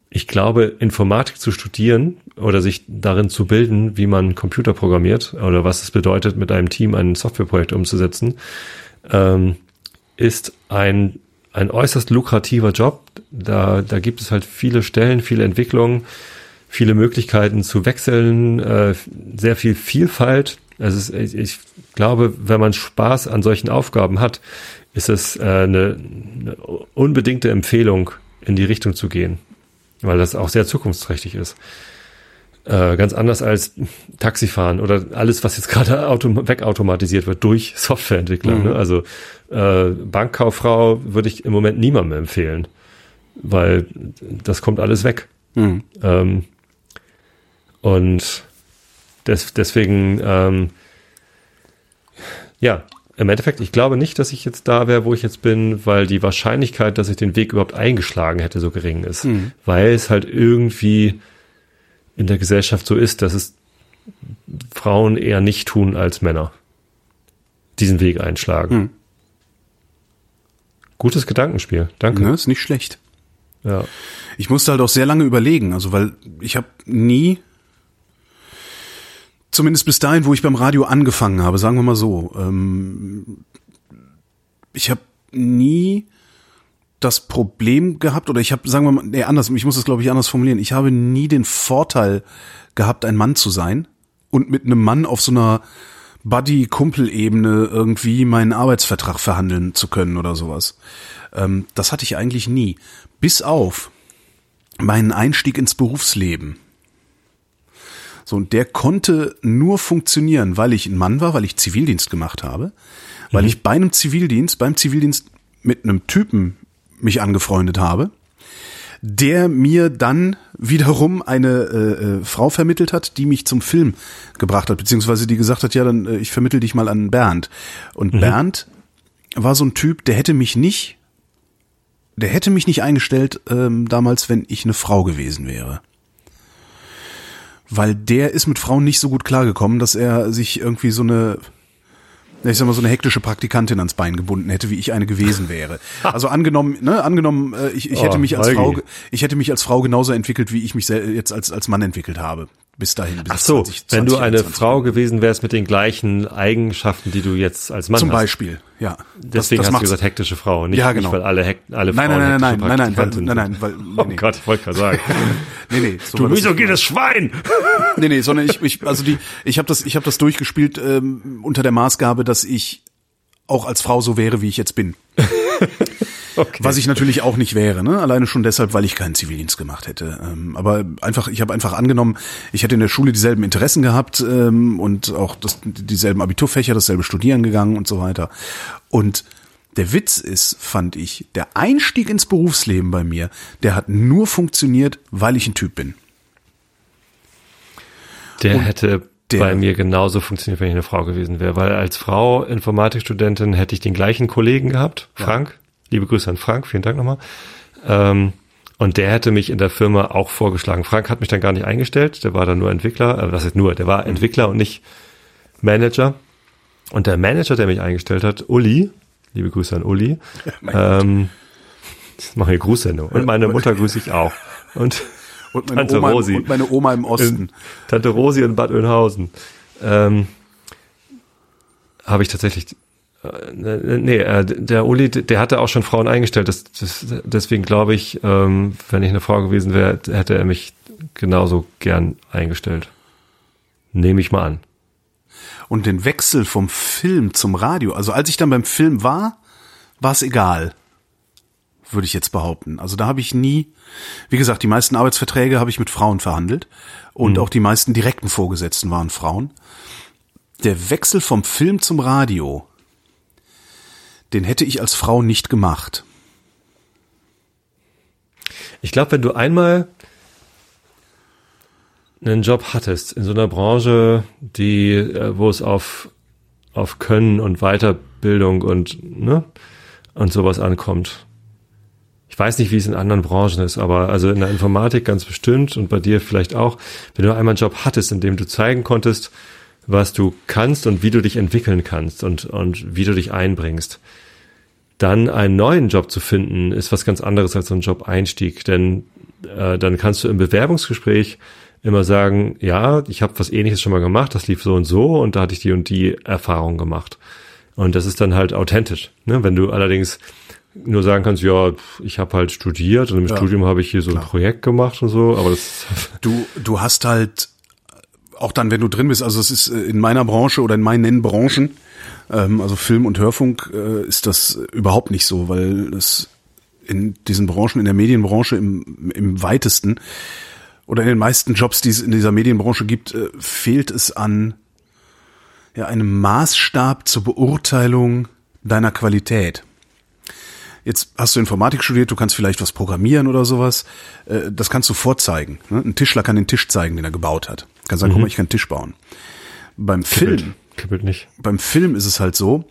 ich glaube, Informatik zu studieren oder sich darin zu bilden, wie man Computer programmiert oder was es bedeutet, mit einem Team ein Softwareprojekt umzusetzen, ähm, ist ein, ein äußerst lukrativer Job. Da, da gibt es halt viele Stellen, viele Entwicklungen, viele Möglichkeiten zu wechseln, äh, sehr viel Vielfalt. Also es, ich glaube, wenn man Spaß an solchen Aufgaben hat, ist es äh, eine, eine unbedingte Empfehlung, in die Richtung zu gehen, weil das auch sehr zukunftsträchtig ist. Äh, ganz anders als Taxifahren oder alles, was jetzt gerade autom wegautomatisiert wird durch Softwareentwickler. Mhm. Ne? Also äh, Bankkauffrau würde ich im Moment niemandem empfehlen, weil das kommt alles weg. Mhm. Ähm, und des, deswegen, ähm, ja, im Endeffekt, ich glaube nicht, dass ich jetzt da wäre, wo ich jetzt bin, weil die Wahrscheinlichkeit, dass ich den Weg überhaupt eingeschlagen hätte, so gering ist. Mhm. Weil es halt irgendwie in der Gesellschaft so ist, dass es Frauen eher nicht tun als Männer. Diesen Weg einschlagen. Mhm. Gutes Gedankenspiel. Danke. Ne, ist nicht schlecht. Ja. Ich musste halt auch sehr lange überlegen, also weil ich habe nie Zumindest bis dahin, wo ich beim Radio angefangen habe, sagen wir mal so. Ähm, ich habe nie das Problem gehabt, oder ich habe, sagen wir mal, nee, anders, ich muss das glaube ich anders formulieren, ich habe nie den Vorteil gehabt, ein Mann zu sein und mit einem Mann auf so einer Buddy-Kumpel-Ebene irgendwie meinen Arbeitsvertrag verhandeln zu können oder sowas. Ähm, das hatte ich eigentlich nie. Bis auf meinen Einstieg ins Berufsleben. So, und der konnte nur funktionieren, weil ich ein Mann war, weil ich Zivildienst gemacht habe, weil mhm. ich bei einem Zivildienst, beim Zivildienst mit einem Typen mich angefreundet habe, der mir dann wiederum eine äh, äh, Frau vermittelt hat, die mich zum Film gebracht hat, beziehungsweise die gesagt hat, ja, dann äh, ich vermittel dich mal an Bernd. Und mhm. Bernd war so ein Typ, der hätte mich nicht, der hätte mich nicht eingestellt ähm, damals, wenn ich eine Frau gewesen wäre weil der ist mit Frauen nicht so gut klargekommen, dass er sich irgendwie so eine ich sag mal, so eine hektische Praktikantin ans Bein gebunden hätte, wie ich eine gewesen wäre. Also angenommen, ne, angenommen, äh, ich, ich hätte oh, mich als Frau, ich hätte mich als Frau genauso entwickelt, wie ich mich jetzt als, als Mann entwickelt habe bis dahin. Bis Ach so, 20, 20, wenn du eine Frau gewesen wärst mit den gleichen Eigenschaften, die du jetzt als Mann Zum hast. Zum Beispiel, ja. Deswegen das, das hast du gesagt hektische Frau, nicht, ja, genau. nicht weil alle, Hek alle nein, Frauen nein, nein, nein, nein, nein, weil, nein, nein, weil, nee, oh nee. Gott, ich wollte gerade sagen. nee, nee, so du misogynes Schwein! nee, nee, sondern ich, ich also die, ich habe das, ich habe das durchgespielt ähm, unter der Maßgabe, dass ich auch als Frau so wäre, wie ich jetzt bin. Okay. Was ich natürlich auch nicht wäre, ne? Alleine schon deshalb, weil ich keinen Zivildienst gemacht hätte. Ähm, aber einfach, ich habe einfach angenommen, ich hätte in der Schule dieselben Interessen gehabt ähm, und auch das, dieselben Abiturfächer, dasselbe Studieren gegangen und so weiter. Und der Witz ist, fand ich, der Einstieg ins Berufsleben bei mir, der hat nur funktioniert, weil ich ein Typ bin. Der und hätte der, bei mir genauso funktioniert, wenn ich eine Frau gewesen wäre, weil als Frau Informatikstudentin hätte ich den gleichen Kollegen gehabt, Frank. Liebe Grüße an Frank, vielen Dank nochmal. Ähm, und der hätte mich in der Firma auch vorgeschlagen. Frank hat mich dann gar nicht eingestellt, der war dann nur Entwickler, äh, was heißt nur, der war mhm. Entwickler und nicht Manager. Und der Manager, der mich eingestellt hat, Uli, liebe Grüße an Uli, ja, ähm, das mache ich Grußsendung. Und meine Mutter grüße ich auch. Und und meine, Tante Oma, Rosi. und meine Oma im Osten. Tante Rosi in Bad Oeynhausen. Ähm, Habe ich tatsächlich. Äh, nee, äh, der Uli, der hatte auch schon Frauen eingestellt. Das, das, deswegen glaube ich, ähm, wenn ich eine Frau gewesen wäre, hätte er mich genauso gern eingestellt. Nehme ich mal an. Und den Wechsel vom Film zum Radio, also als ich dann beim Film war, war es egal würde ich jetzt behaupten. Also da habe ich nie, wie gesagt, die meisten Arbeitsverträge habe ich mit Frauen verhandelt und mhm. auch die meisten direkten Vorgesetzten waren Frauen. Der Wechsel vom Film zum Radio, den hätte ich als Frau nicht gemacht. Ich glaube, wenn du einmal einen Job hattest in so einer Branche, die, äh, wo es auf, auf Können und Weiterbildung und, ne, und sowas ankommt, ich weiß nicht, wie es in anderen Branchen ist, aber also in der Informatik ganz bestimmt und bei dir vielleicht auch, wenn du einmal einen Job hattest, in dem du zeigen konntest, was du kannst und wie du dich entwickeln kannst und, und wie du dich einbringst, dann einen neuen Job zu finden, ist was ganz anderes als so ein Job-Einstieg, denn äh, dann kannst du im Bewerbungsgespräch immer sagen, ja, ich habe was ähnliches schon mal gemacht, das lief so und so und da hatte ich die und die Erfahrung gemacht. Und das ist dann halt authentisch. Ne? Wenn du allerdings nur sagen kannst, ja, ich habe halt studiert und im ja, Studium habe ich hier so klar. ein Projekt gemacht und so, aber das du du hast halt auch dann, wenn du drin bist, also es ist äh, in meiner Branche oder in meinen Branchen, ähm, also Film und Hörfunk, äh, ist das überhaupt nicht so, weil es in diesen Branchen, in der Medienbranche im, im weitesten oder in den meisten Jobs, die es in dieser Medienbranche gibt, äh, fehlt es an ja, einem Maßstab zur Beurteilung deiner Qualität. Jetzt hast du Informatik studiert, du kannst vielleicht was programmieren oder sowas. Äh, das kannst du vorzeigen. Ne? Ein Tischler kann den Tisch zeigen, den er gebaut hat. Kann sagen, mhm. guck mal, ich kann einen Tisch bauen. Beim Kippelt. Film, Kippelt nicht. beim Film ist es halt so,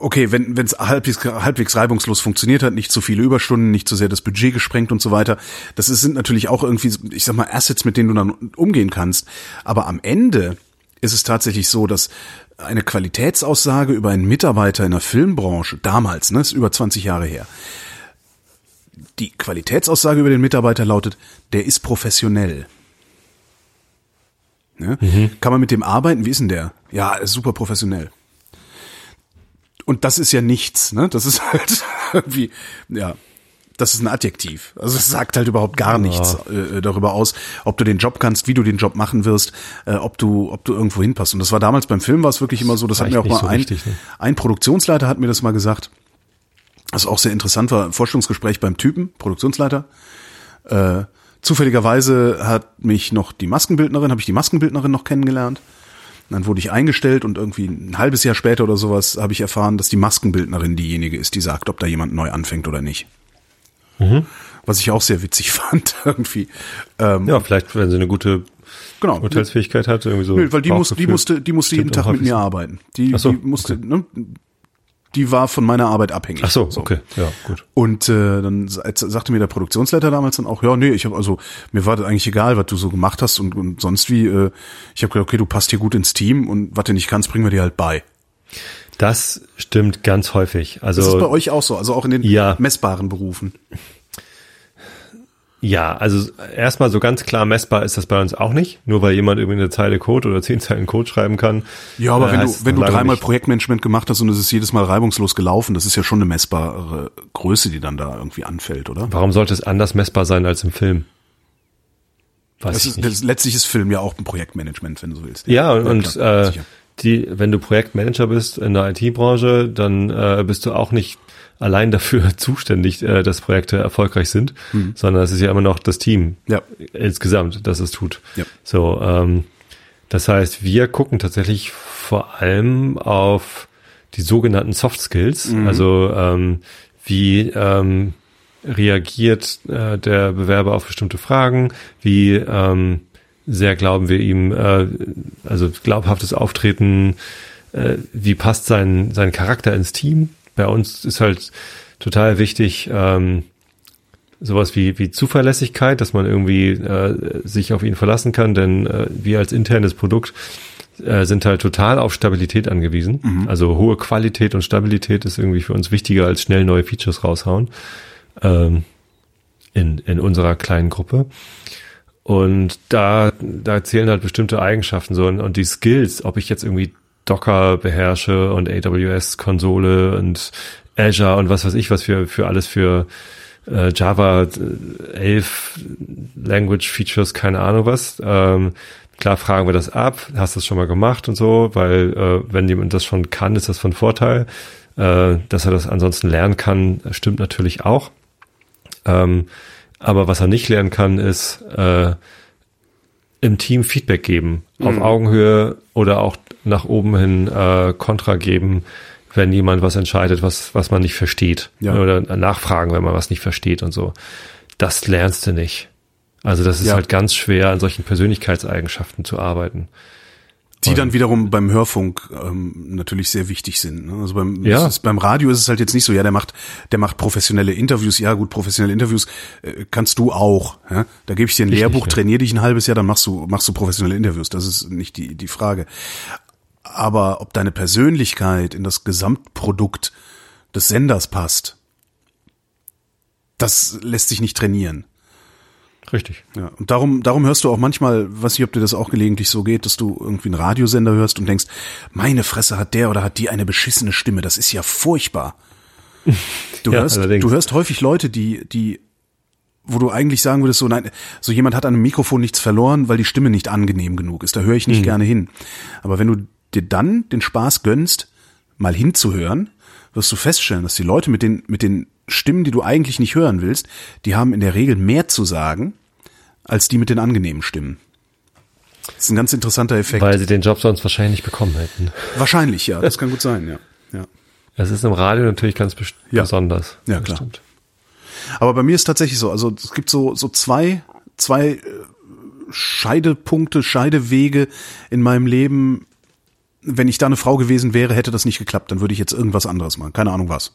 okay, wenn es halbwegs, halbwegs reibungslos funktioniert hat, nicht zu viele Überstunden, nicht zu sehr das Budget gesprengt und so weiter, das ist, sind natürlich auch irgendwie, ich sag mal, Assets, mit denen du dann umgehen kannst. Aber am Ende ist es tatsächlich so, dass eine Qualitätsaussage über einen Mitarbeiter in der Filmbranche, damals, ne, ist über 20 Jahre her. Die Qualitätsaussage über den Mitarbeiter lautet, der ist professionell. Ne? Mhm. Kann man mit dem arbeiten? Wie ist denn der? Ja, ist super professionell. Und das ist ja nichts, ne? Das ist halt irgendwie, ja, das ist ein Adjektiv. Also es sagt halt überhaupt gar nichts äh, darüber aus, ob du den Job kannst, wie du den Job machen wirst, äh, ob du, ob du irgendwo hinpasst. Und das war damals beim Film war es wirklich immer so, das, das hat mir auch mal so ein, richtig, ne? ein Produktionsleiter hat mir das mal gesagt, was auch sehr interessant war, Vorstellungsgespräch beim Typen, Produktionsleiter. Äh, zufälligerweise hat mich noch die Maskenbildnerin, habe ich die Maskenbildnerin noch kennengelernt. Dann wurde ich eingestellt und irgendwie ein halbes Jahr später oder sowas habe ich erfahren, dass die Maskenbildnerin diejenige ist, die sagt, ob da jemand neu anfängt oder nicht. Mhm. Was ich auch sehr witzig fand, irgendwie. Ähm, ja, vielleicht, wenn sie eine gute genau. Urteilsfähigkeit hat, irgendwie so. Nö, weil die, muss, die musste, die musste jeden Tag mit mir arbeiten. Die, so, die musste, okay. ne, die war von meiner Arbeit abhängig. Ach so, so. okay, ja, gut. Und äh, dann sagte mir der Produktionsleiter damals dann auch, ja, nee, ich habe also mir war das eigentlich egal, was du so gemacht hast und, und sonst wie. Äh, ich habe gedacht, okay, du passt hier gut ins Team und was du nicht kannst, bringen wir dir halt bei. Das stimmt ganz häufig. Also das ist bei euch auch so, also auch in den ja, messbaren Berufen. Ja, also erstmal so ganz klar messbar ist das bei uns auch nicht. Nur weil jemand irgendwie eine Zeile Code oder zehn Zeilen Code schreiben kann. Ja, aber äh, wenn du wenn du dreimal nicht. Projektmanagement gemacht hast und es ist jedes Mal reibungslos gelaufen, das ist ja schon eine messbare Größe, die dann da irgendwie anfällt, oder? Warum sollte es anders messbar sein als im Film? Weiß das ist, das, letztlich ist Film ja auch ein Projektmanagement, wenn du so willst. Ja, ja und äh, die, wenn du Projektmanager bist in der IT-Branche, dann äh, bist du auch nicht allein dafür zuständig, äh, dass Projekte erfolgreich sind, mhm. sondern es ist ja immer noch das Team ja. insgesamt, das es tut. Ja. So, ähm, das heißt, wir gucken tatsächlich vor allem auf die sogenannten Soft Skills, mhm. also ähm, wie ähm, reagiert äh, der Bewerber auf bestimmte Fragen, wie ähm, sehr glauben wir ihm, äh, also glaubhaftes Auftreten, äh, wie passt sein, sein Charakter ins Team. Bei uns ist halt total wichtig, ähm, sowas wie, wie Zuverlässigkeit, dass man irgendwie äh, sich auf ihn verlassen kann, denn äh, wir als internes Produkt äh, sind halt total auf Stabilität angewiesen. Mhm. Also hohe Qualität und Stabilität ist irgendwie für uns wichtiger als schnell neue Features raushauen ähm, in, in unserer kleinen Gruppe. Und da, da zählen halt bestimmte Eigenschaften so und, und die Skills, ob ich jetzt irgendwie Docker beherrsche und AWS-Konsole und Azure und was weiß ich, was für, für alles für äh, Java 11 Language Features, keine Ahnung was. Ähm, klar fragen wir das ab, hast du das schon mal gemacht und so, weil äh, wenn jemand das schon kann, ist das von Vorteil. Äh, dass er das ansonsten lernen kann, stimmt natürlich auch. Ähm, aber was er nicht lernen kann, ist äh, im Team Feedback geben, auf mhm. Augenhöhe oder auch nach oben hin äh, Kontra geben, wenn jemand was entscheidet, was, was man nicht versteht. Ja. Oder nachfragen, wenn man was nicht versteht und so. Das lernst du nicht. Also das ist ja. halt ganz schwer, an solchen Persönlichkeitseigenschaften zu arbeiten. Die dann wiederum beim Hörfunk ähm, natürlich sehr wichtig sind. Ne? Also beim, ja. ist, beim Radio ist es halt jetzt nicht so, ja, der macht, der macht professionelle Interviews. Ja, gut, professionelle Interviews äh, kannst du auch. Ja? Da gebe ich dir ein Richtig, Lehrbuch, ja. trainier dich ein halbes Jahr, dann machst du, machst du professionelle Interviews. Das ist nicht die, die Frage. Aber ob deine Persönlichkeit in das Gesamtprodukt des Senders passt, das lässt sich nicht trainieren. Richtig. Ja, und darum, darum hörst du auch manchmal, weiß nicht, ob dir das auch gelegentlich so geht, dass du irgendwie einen Radiosender hörst und denkst, meine Fresse hat der oder hat die eine beschissene Stimme, das ist ja furchtbar. Du ja, hörst, du hörst häufig Leute, die, die, wo du eigentlich sagen würdest, so nein, so jemand hat an einem Mikrofon nichts verloren, weil die Stimme nicht angenehm genug ist. Da höre ich nicht mhm. gerne hin. Aber wenn du dir dann den Spaß gönnst, mal hinzuhören, wirst du feststellen, dass die Leute mit den, mit den Stimmen, die du eigentlich nicht hören willst, die haben in der Regel mehr zu sagen, als die mit den angenehmen Stimmen. Das ist ein ganz interessanter Effekt. Weil sie den Job sonst wahrscheinlich bekommen hätten. Wahrscheinlich, ja. Das kann gut sein, ja. ja. Es ist im Radio natürlich ganz ja. besonders. Ja, klar. Stimmt. Aber bei mir ist tatsächlich so, also es gibt so, so zwei, zwei äh, Scheidepunkte, Scheidewege in meinem Leben. Wenn ich da eine Frau gewesen wäre, hätte das nicht geklappt. Dann würde ich jetzt irgendwas anderes machen. Keine Ahnung was.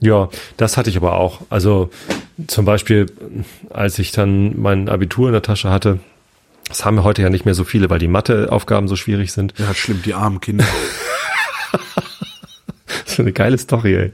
Ja, das hatte ich aber auch. Also zum Beispiel, als ich dann mein Abitur in der Tasche hatte, das haben wir heute ja nicht mehr so viele, weil die Matheaufgaben so schwierig sind. Ja, schlimm, die armen Kinder. das ist eine geile Story, ey.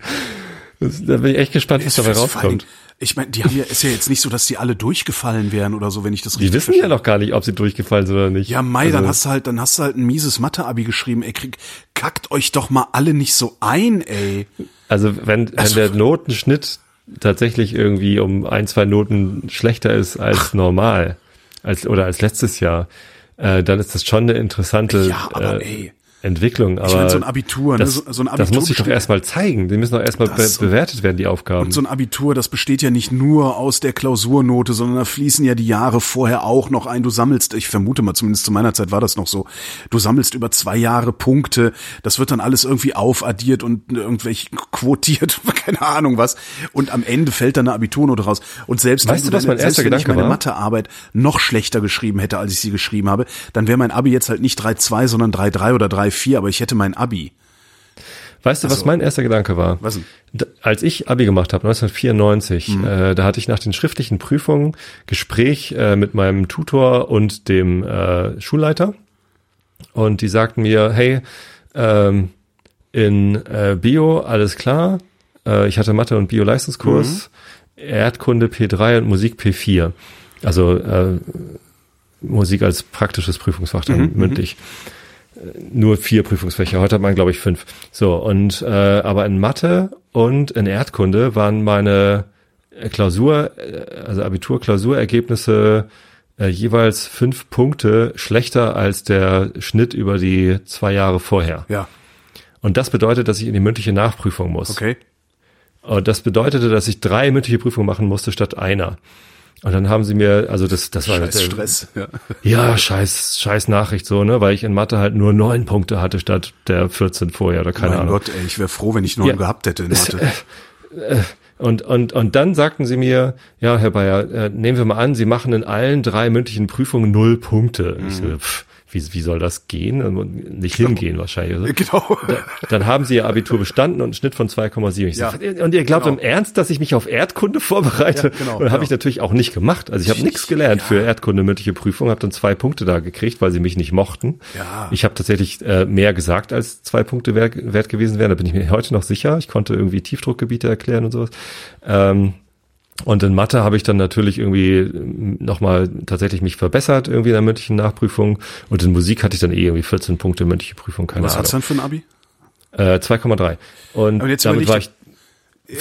Da bin ich echt gespannt, was dabei rauskommt. Ich meine, die haben ja, ist ja jetzt nicht so, dass die alle durchgefallen wären oder so, wenn ich das richtig Die wissen verstehe. ja noch gar nicht, ob sie durchgefallen sind oder nicht. Ja, Mai, also, dann hast du halt, dann hast du halt ein mieses Mathe-Abi geschrieben. Ey, krieg, kackt euch doch mal alle nicht so ein, ey. Also wenn, wenn also, der Notenschnitt tatsächlich irgendwie um ein, zwei Noten schlechter ist als ach. normal, als oder als letztes Jahr, äh, dann ist das schon eine interessante ja, aber, äh, ey. Entwicklung. Aber ich meine, so ein Abitur, das, ne? so, so ein Abitur. Das muss sich doch erstmal zeigen. Die müssen doch erstmal be bewertet werden, die Aufgaben. Und so ein Abitur, das besteht ja nicht nur aus der Klausurnote, sondern da fließen ja die Jahre vorher auch noch ein. Du sammelst, ich vermute mal, zumindest zu meiner Zeit war das noch so, du sammelst über zwei Jahre Punkte. Das wird dann alles irgendwie aufaddiert und irgendwelche quotiert, keine Ahnung was. Und am Ende fällt dann eine Abiturnote raus. Und selbst weißt wenn, du, was mein erster Gedanke ich meine war? Mathearbeit noch schlechter geschrieben hätte, als ich sie geschrieben habe, dann wäre mein Abi jetzt halt nicht 3,2, sondern 3,3 oder 3,4, aber ich hätte mein Abi. Weißt du, was also, mein erster Gedanke war? Was? Als ich Abi gemacht habe, 1994, mhm. äh, da hatte ich nach den schriftlichen Prüfungen Gespräch äh, mit meinem Tutor und dem äh, Schulleiter. Und die sagten mir, hey, ähm, in äh, Bio alles klar. Äh, ich hatte Mathe und Bio-Leistungskurs, mhm. Erdkunde P3 und Musik P4. Also äh, Musik als praktisches Prüfungsfach dann mhm. mündlich. Mhm nur vier Prüfungsfächer. Heute hat man, glaube ich, fünf. So, und äh, aber in Mathe und in Erdkunde waren meine Klausur, äh, also Abitur-Klausurergebnisse äh, jeweils fünf Punkte schlechter als der Schnitt über die zwei Jahre vorher. Ja. Und das bedeutet, dass ich in die mündliche Nachprüfung muss. Okay. Und das bedeutete, dass ich drei mündliche Prüfungen machen musste statt einer. Und dann haben sie mir, also das, das war Scheiß Stress. Ja. ja, scheiß, scheiß Nachricht so, ne, weil ich in Mathe halt nur neun Punkte hatte statt der 14 vorher oder keine mein Ahnung. Gott, ey, ich wäre froh, wenn ich neun Ja. gehabt hätte in Mathe. Und, und, und dann sagten sie mir, ja, Herr Bayer, äh, nehmen wir mal an, Sie machen in allen drei mündlichen Prüfungen null Punkte. Ich so, pff, wie, wie soll das gehen? Und Nicht hingehen wahrscheinlich. Oder? Genau. Da, dann haben sie ihr Abitur bestanden und einen Schnitt von 2,7. Ich Ja. so, und ihr glaubt Genau. im Ernst, dass ich mich auf Erdkunde vorbereite? Ja, genau, und habe genau. ich natürlich auch nicht gemacht. Also ich habe nichts gelernt für Erdkunde mündliche Prüfung, habe dann zwei Punkte da gekriegt, weil sie mich nicht mochten. Ja. Ich habe tatsächlich äh, mehr gesagt, als zwei Punkte wert, wert gewesen wären. Da bin ich mir heute noch sicher. Ich konnte irgendwie Tiefdruckgebiete erklären und sowas. Ähm, und in Mathe habe ich dann natürlich irgendwie nochmal tatsächlich mich verbessert, irgendwie in der mündlichen Nachprüfung. Und in Musik hatte ich dann eh irgendwie 14 Punkte mündliche Prüfung, keine Was Ahnung. hat's dann für ein Abi? Äh, 2,3. Und damit war ich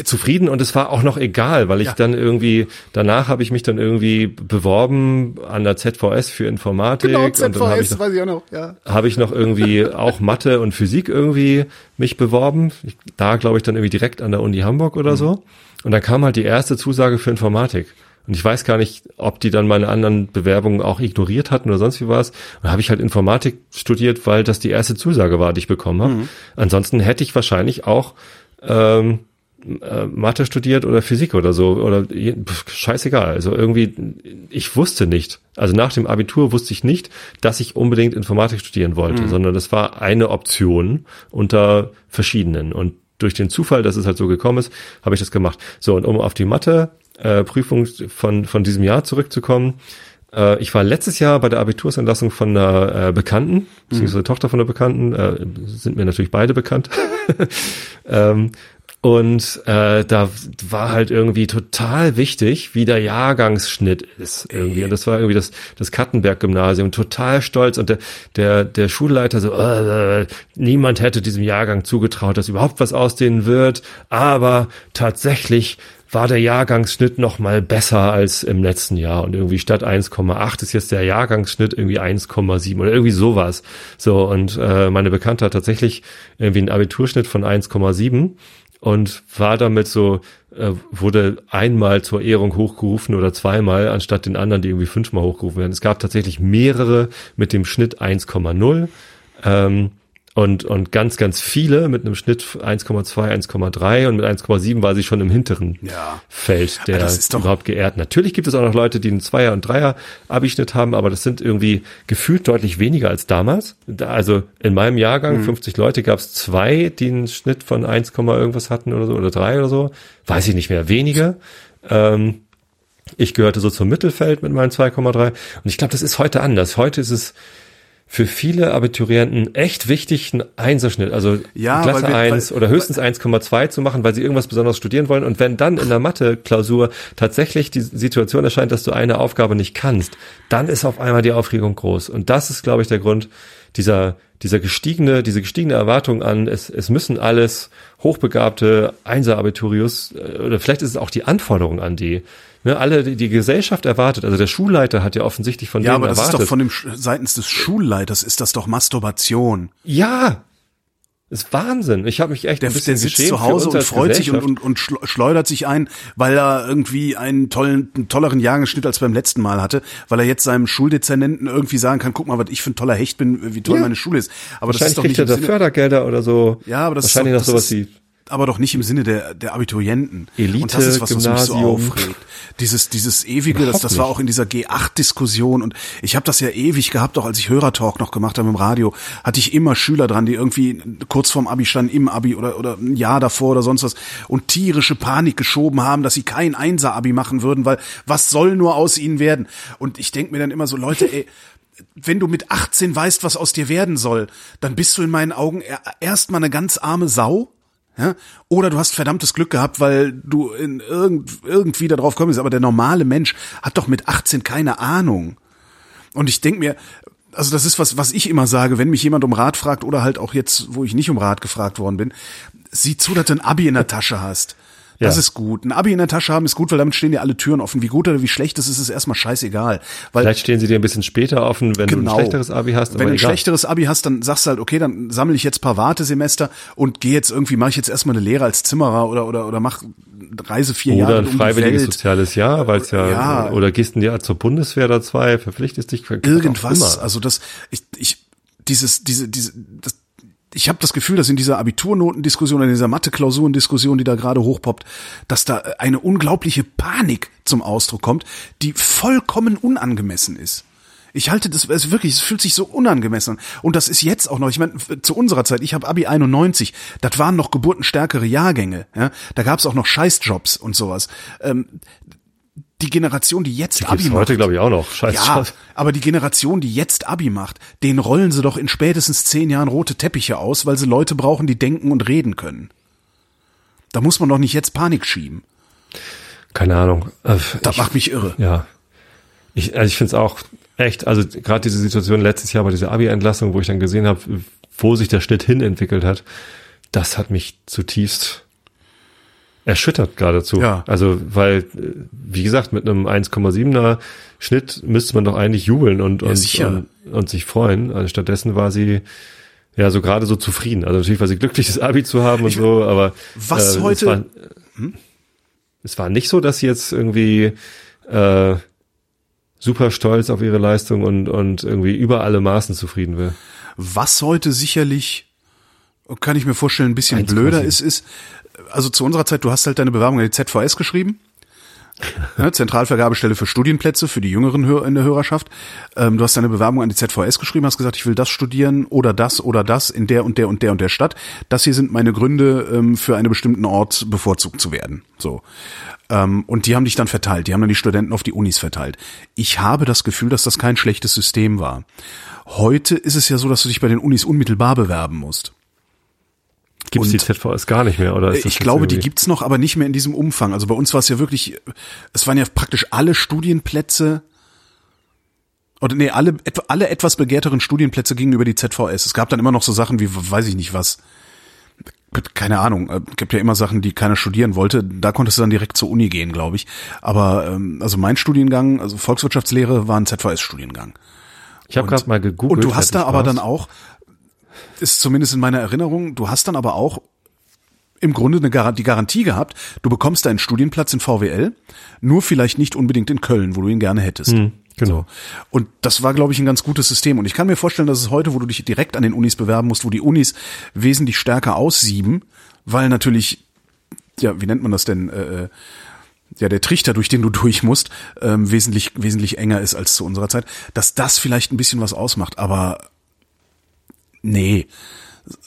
zufrieden und es war auch noch egal, weil ich Ja. dann irgendwie, danach habe ich mich dann irgendwie beworben an der ZVS für Informatik Genau, und dann habe ich, noch- weiß ich auch noch. Ja. habe ich noch irgendwie auch Mathe und Physik irgendwie mich beworben. Ich, da glaube ich dann irgendwie direkt an der Uni Hamburg oder so. Und dann kam halt die erste Zusage für Informatik. Und ich weiß gar nicht, ob die dann meine anderen Bewerbungen auch ignoriert hatten oder sonst wie was. Und habe ich halt Informatik studiert, weil das die erste Zusage war, die ich bekommen habe. Ansonsten hätte ich wahrscheinlich auch ähm, äh, Mathe studiert oder Physik oder so oder pf, scheißegal. Also irgendwie, ich wusste nicht. Also nach dem Abitur wusste ich nicht, dass ich unbedingt Informatik studieren wollte, sondern das war eine Option unter verschiedenen. Und durch den Zufall, dass es halt so gekommen ist, habe ich das gemacht. So, und um auf die Mathe äh, Prüfung von, von diesem Jahr zurückzukommen, äh, ich war letztes Jahr bei der Abitursanlassung von einer äh, Bekannten, beziehungsweise Tochter von einer Bekannten, äh, sind mir natürlich beide bekannt. ähm, und äh, da war halt irgendwie total wichtig, wie der Jahrgangsschnitt ist irgendwie. Und das war irgendwie das, das Kattenberg-Gymnasium, total stolz. Und der, der, der Schulleiter so, äh, niemand hätte diesem Jahrgang zugetraut, dass überhaupt was ausdehnen wird. Aber tatsächlich war der Jahrgangsschnitt noch mal besser als im letzten Jahr und irgendwie statt 1,8 ist jetzt der Jahrgangsschnitt irgendwie 1,7 oder irgendwie sowas. So und äh, meine Bekannte hat tatsächlich irgendwie einen Abiturschnitt von 1,7 und war damit so äh, wurde einmal zur Ehrung hochgerufen oder zweimal anstatt den anderen, die irgendwie fünfmal hochgerufen werden. Es gab tatsächlich mehrere mit dem Schnitt 1,0. Ähm, und, und ganz, ganz viele mit einem Schnitt 1,2, 1,3 und mit 1,7 war sie schon im hinteren Ja. Feld, der das ist doch- überhaupt geehrt. Natürlich gibt es auch noch Leute, die einen Zweier- und Dreier-Abischnitt haben, aber das sind irgendwie gefühlt deutlich weniger als damals. Da- Also in meinem Jahrgang, Mhm. 50 Leute, gab es zwei, die einen Schnitt von 1, irgendwas hatten oder so, oder drei oder so. Weiß ich nicht mehr, wenige. Ähm, ich gehörte so zum Mittelfeld mit meinen 2,3. Und ich glaube, das ist heute anders. Heute ist es für viele Abiturienten echt wichtig, einen Einserschnitt, also Ja, Klasse wir- 1 weil- oder höchstens 1,2 zu machen, weil sie irgendwas besonders studieren wollen. Und wenn dann in der Mathe-Klausur tatsächlich die Situation erscheint, dass du eine Aufgabe nicht kannst, dann ist auf einmal die Aufregung groß. Und das ist, glaube ich, der Grund dieser, dieser gestiegene, diese gestiegene Erwartung an, es, es müssen alles hochbegabte Einser-Abiturius, äh, oder vielleicht ist es auch die Anforderung an die, ne, alle, die, die Gesellschaft erwartet, also der Schulleiter hat ja offensichtlich von Ja, denen aber das erwartet. ist doch von dem seitens des Schulleiters ist das doch Masturbation. Ja, ist Wahnsinn. Ich habe mich echt Der, ein bisschen der sitzt zu Hause und freut sich und, und, und schl- schleudert sich ein, weil er irgendwie einen tollen, einen tolleren Jahrgangsschnitt als beim letzten Mal hatte, weil er jetzt seinem Schuldezernenten irgendwie sagen kann, guck mal, was ich für ein toller Hecht bin, wie toll Ja. meine Schule ist. Aber das ist doch kriegt nicht er im da Fördergelder oder so. ja, aber das ist Wahrscheinlich doch, noch sowas das wie ist, aber doch nicht im Sinne der, der Abiturienten. Elite, und das ist was, was mich so aufregt. Dieses, dieses ewige, das, das war auch in dieser G8-Diskussion und ich habe das ja ewig gehabt, auch als ich Hörertalk noch gemacht habe im Radio, hatte ich immer Schüler dran, die irgendwie kurz vorm Abi standen, im Abi oder, oder ein Jahr davor oder sonst was und tierische Panik geschoben haben, dass sie kein Einser-Abi machen würden, weil was soll nur aus ihnen werden? Und ich denk mir dann immer so, Leute, ey, wenn du mit 18 weißt, was aus dir werden soll, dann bist du in meinen Augen er- erstmal eine ganz arme Sau. Ja? Oder du hast verdammtes Glück gehabt, weil du in irgend, irgendwie darauf kommst. Aber der normale Mensch hat doch mit 18 keine Ahnung. Und ich denk mir, also das ist was, was ich immer sage, wenn mich jemand um Rat fragt oder halt auch jetzt, wo ich nicht um Rat gefragt worden bin, sieh zu, dass du ein Abi in der Tasche hast. Das Ja. ist gut. Ein Abi in der Tasche haben ist gut, weil damit stehen dir alle Türen offen. Wie gut oder wie schlecht es ist, ist erstmal scheißegal. Weil Vielleicht stehen sie dir ein bisschen später offen, wenn du Genau. ein schlechteres Abi hast. Wenn du ein egal. schlechteres Abi hast, dann sagst du halt, okay, dann sammle ich jetzt ein paar Wartesemester und gehe jetzt irgendwie, mache ich jetzt erstmal eine Lehre als Zimmerer oder oder oder mach Reise vier Oder Jahre ein um die freiwilliges Welt. soziales Jahr, weil es ja, Ja. oder gehst ein Jahr zur Bundeswehr oder zwei, verpflichtest dich. auch Irgendwas. Also das, ich, ich, dieses, diese, diese, das, ich habe das Gefühl, dass in dieser Abiturnotendiskussion, in dieser Mathe-Klausurendiskussion, die da gerade hochpoppt, dass da eine unglaubliche Panik zum Ausdruck kommt, die vollkommen unangemessen ist. Ich halte das, es wirklich, es fühlt sich so unangemessen an. Und das ist jetzt auch noch, ich meine, zu unserer Zeit, ich habe Abi 91, das waren noch geburtenstärkere Jahrgänge. Ja? Da gab es auch noch Scheißjobs und sowas. Ähm, die Generation, die jetzt Abi Gibt's macht, heute, glaube ich, auch noch. Scheiß ja, aber die Generation, die jetzt Abi macht, den rollen sie doch in spätestens zehn Jahren rote Teppiche aus, weil sie Leute brauchen, die denken und reden können. Da muss man doch nicht jetzt Panik schieben. Keine Ahnung. Äh, Das ich, macht mich irre. ja. Ich, also ich finde es auch echt, also gerade diese Situation letztes Jahr bei dieser Abi-Entlassung, wo ich dann gesehen habe, wo sich der Schnitt hin entwickelt hat, das hat mich zutiefst erschüttert geradezu. Ja. Also, weil, äh, wie gesagt, mit einem 1,7er Schnitt müsste man doch eigentlich jubeln und, und, sicher. und, und sich freuen. Also stattdessen war sie ja so gerade so zufrieden. Also natürlich war sie glücklich, das Abi zu haben und so, aber Was äh, heute- Es war, es war nicht so, dass sie jetzt irgendwie äh, super stolz auf ihre Leistung und, und irgendwie über alle Maßen zufrieden will. Was heute sicherlich, kann ich mir vorstellen, ein bisschen 1,7. blöder ist, ist, also zu unserer Zeit, du hast halt deine Bewerbung an die ZVS geschrieben. Ne, Zentralvergabestelle für Studienplätze für die Jüngeren in der Hörerschaft. Ähm, du hast deine Bewerbung an die ZVS geschrieben, hast gesagt, ich will das studieren oder das oder das in der und der und der und der Stadt. Das hier sind meine Gründe, ähm, für einen bestimmten Ort bevorzugt zu werden. So. Ähm, und die haben dich dann verteilt. Die haben dann die Studenten auf die Unis verteilt. Ich habe das Gefühl, dass das kein schlechtes System war. Heute ist es ja so, dass du dich bei den Unis unmittelbar bewerben musst. Gibt es die ZVS gar nicht mehr, oder? das Ich glaube, die irgendwie- gibt's noch, aber nicht mehr in diesem Umfang. Also bei uns war es ja wirklich, es waren ja praktisch alle Studienplätze oder nee, alle, alle etwas begehrteren Studienplätze gingen über die ZVS. Es gab dann immer noch so Sachen wie, weiß ich nicht was, keine Ahnung, äh, gibt ja immer Sachen, die keiner studieren wollte. Da konntest du dann direkt zur Uni gehen, glaube ich. Aber ähm, also mein Studiengang, also Volkswirtschaftslehre, war ein ZVS-Studiengang. Ich habe gerade mal gegoogelt. Und du hast da aber dann auch, ist zumindest in meiner Erinnerung, du hast dann aber auch im Grunde eine Gar die Garantie gehabt, du bekommst deinen Studienplatz in VWL, nur vielleicht nicht unbedingt in Köln, wo du ihn gerne hättest. genau. Und das war, glaube ich, ein ganz gutes System. Und ich kann mir vorstellen, dass es heute, wo du dich direkt an den Unis bewerben musst, wo die Unis wesentlich stärker aussieben, weil natürlich, ja, wie nennt man das denn, äh, ja, der Trichter, durch den du durch musst, ähm, wesentlich, wesentlich enger ist als zu unserer Zeit, dass das vielleicht ein bisschen was ausmacht. Aber nee,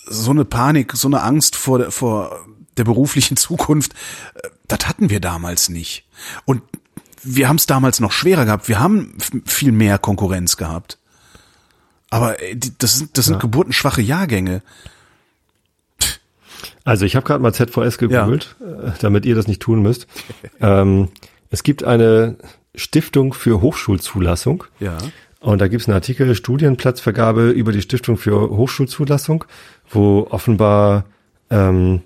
so eine Panik, so eine Angst vor der, vor der beruflichen Zukunft, äh, das hatten wir damals nicht. Und wir haben es damals noch schwerer gehabt. Wir haben viel mehr Konkurrenz gehabt. Aber äh, das sind, das sind geburtenschwache Jahrgänge. Also ich habe gerade mal ZVS gegoogelt, äh, damit ihr das nicht tun müsst. ähm, es gibt eine Stiftung für Hochschulzulassung. Ja. Und da gibt es einen Artikel, Studienplatzvergabe über die Stiftung für Hochschulzulassung, wo offenbar ähm,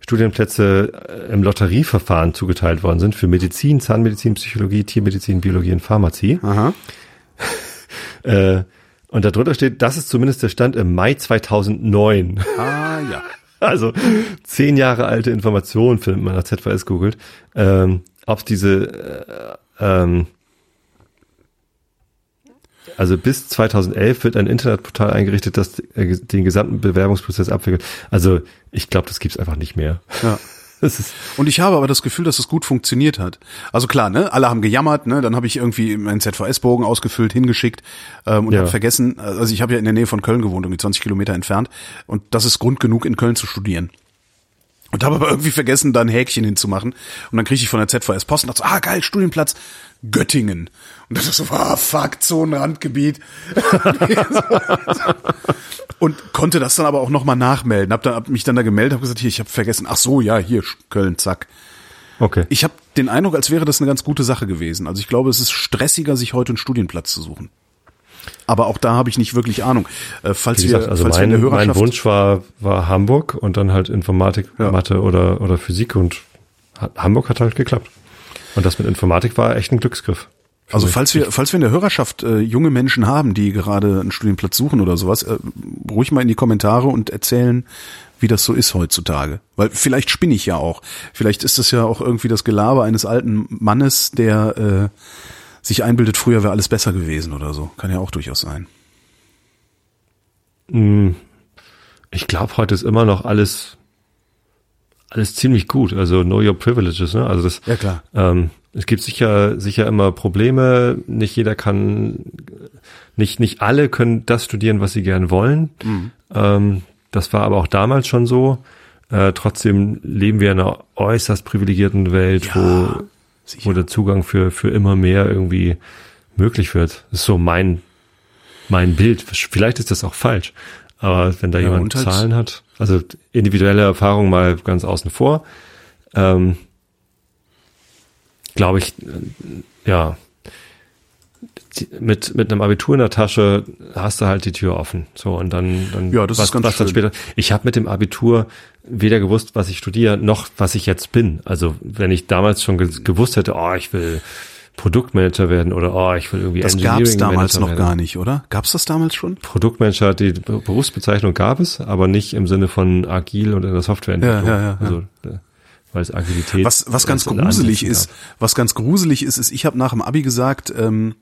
Studienplätze äh, im Lotterieverfahren zugeteilt worden sind für Medizin, Zahnmedizin, Psychologie, Tiermedizin, Biologie und Pharmazie. Aha. Äh, und darunter steht, das ist zumindest der Stand im Mai 2009. Ah, ja. Also zehn Jahre alte Informationen findet man nach ZVS googelt. Ähm, ob diese, äh, ähm, also bis 2011 wird ein Internetportal eingerichtet, das äh, den gesamten Bewerbungsprozess abwickelt. Also ich glaube, das gibt's einfach nicht mehr. Ja. Und ich habe aber das Gefühl, dass es gut funktioniert hat. Also klar, ne, alle haben gejammert, ne, dann habe ich irgendwie meinen ZVS-Bogen ausgefüllt, hingeschickt ähm, und Ja. habe vergessen, also ich habe ja in der Nähe von Köln gewohnt, irgendwie 20 Kilometer entfernt und das ist Grund genug, in Köln zu studieren. Und habe aber irgendwie vergessen, da ein Häkchen hinzumachen. Und dann kriege ich von der ZVS Post und dachte so, ah geil, Studienplatz, Göttingen. Und das ist so, ah fuck, Zonenrandgebiet. und konnte das dann aber auch nochmal nachmelden. Hab, dann, hab mich dann da gemeldet, habe gesagt, hier, ich habe vergessen, ach so, ja, hier, Köln, zack. okay. Ich habe den Eindruck, als wäre das eine ganz gute Sache gewesen. Also ich glaube, es ist stressiger, sich heute einen Studienplatz zu suchen. Aber auch da habe ich nicht wirklich Ahnung. Äh, falls Wie gesagt, wir, also falls wir in mein, der mein Hörerschaft Wunsch war, war Hamburg und dann halt Informatik, Ja. Mathe oder, oder Physik und Hamburg hat halt geklappt. Und das mit Informatik war echt ein Glücksgriff. Also falls wir, falls wir in der Hörerschaft äh, junge Menschen haben, die gerade einen Studienplatz suchen oder sowas, äh, ruhig mal in die Kommentare und erzählen, wie das so ist heutzutage. Weil vielleicht spinne ich ja auch. Vielleicht ist das ja auch irgendwie das Gelaber eines alten Mannes, der äh, sich einbildet, früher wäre alles besser gewesen oder so. Kann ja auch durchaus sein. Hm. Ich glaube, heute ist immer noch alles alles ziemlich gut. Also know your privileges. Ne? Also das. Ja klar. Ähm, es gibt sicher sicher immer Probleme. Nicht jeder kann, nicht nicht alle können das studieren, was sie gern wollen. Mhm. Ähm, das war aber auch damals schon so. Äh, trotzdem leben wir in einer äußerst privilegierten Welt, ja, wo, wo der Zugang für, für immer mehr irgendwie möglich wird. Das ist so mein, mein Bild. Vielleicht ist das auch falsch. Aber wenn da ja, jemand halt Zahlen hat, also individuelle Erfahrung mal ganz außen vor, ähm, glaube ich, äh, ja, mit mit einem Abitur in der Tasche hast du halt die Tür offen. So und dann dann ja, das was, ist ganz was dann später. Ich habe mit dem Abitur weder gewusst, was ich studiere, noch was ich jetzt bin. Also wenn ich damals schon gewusst hätte, oh, ich will Produktmanager werden oder oh, ich will irgendwie Das gab es damals noch werden. gar nicht, oder? Gab es das damals schon? Produktmanager, die Berufsbezeichnung gab es, aber nicht im Sinne von agil und in der Softwareentwicklung. Ja, ja, ja, also, äh, weil es Agilität. Was was ganz gruselig ist, was ganz gruselig ist, ist, ich habe nach dem Abi gesagt, ähm,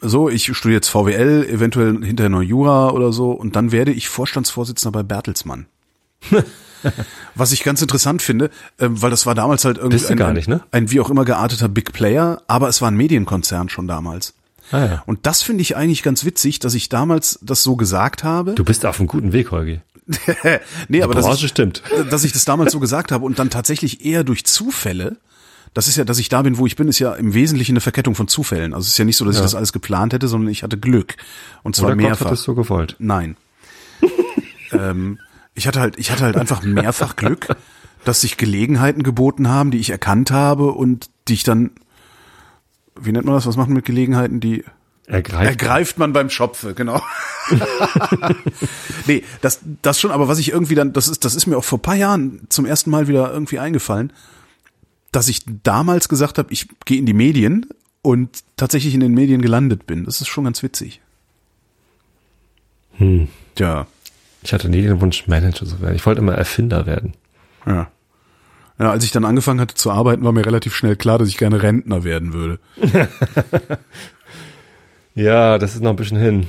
so, ich studiere jetzt VWL, eventuell hinterher noch Jura oder so, und dann werde ich Vorstandsvorsitzender bei Bertelsmann. Was ich ganz interessant finde, äh, weil das war damals halt irgendwie ein, gar nicht, ne? ein, ein wie auch immer gearteter Big Player, aber es war ein Medienkonzern schon damals. Ah, ja. Und das finde ich eigentlich ganz witzig, dass ich damals das so gesagt habe. Du bist auf einem guten Weg, Holgi. nee, aber dass ich, stimmt. dass ich das damals so gesagt habe und dann tatsächlich eher durch Zufälle das ist ja, dass ich da bin, wo ich bin, ist ja im Wesentlichen eine Verkettung von Zufällen. Also es ist ja nicht so, dass ja. ich das alles geplant hätte, sondern ich hatte Glück. Und zwar Oder mehrfach. Gott hat es so gewollt. Nein. ähm, ich hatte halt, ich hatte halt einfach mehrfach Glück, dass sich Gelegenheiten geboten haben, die ich erkannt habe und die ich dann, wie nennt man das? Was macht man mit Gelegenheiten, die Ergreift, Ergreift man beim Schopfe, genau. nee, das, das schon, aber was ich irgendwie dann, das ist, das ist mir auch vor paar Jahren zum ersten Mal wieder irgendwie eingefallen dass ich damals gesagt habe, ich gehe in die Medien und tatsächlich in den Medien gelandet bin. Das ist schon ganz witzig. Hm. Ja. Ich hatte nie den Wunsch, Manager zu werden. Ich wollte immer Erfinder werden. Ja. Ja, als ich dann angefangen hatte zu arbeiten, war mir relativ schnell klar, dass ich gerne Rentner werden würde. ja, das ist noch ein bisschen hin.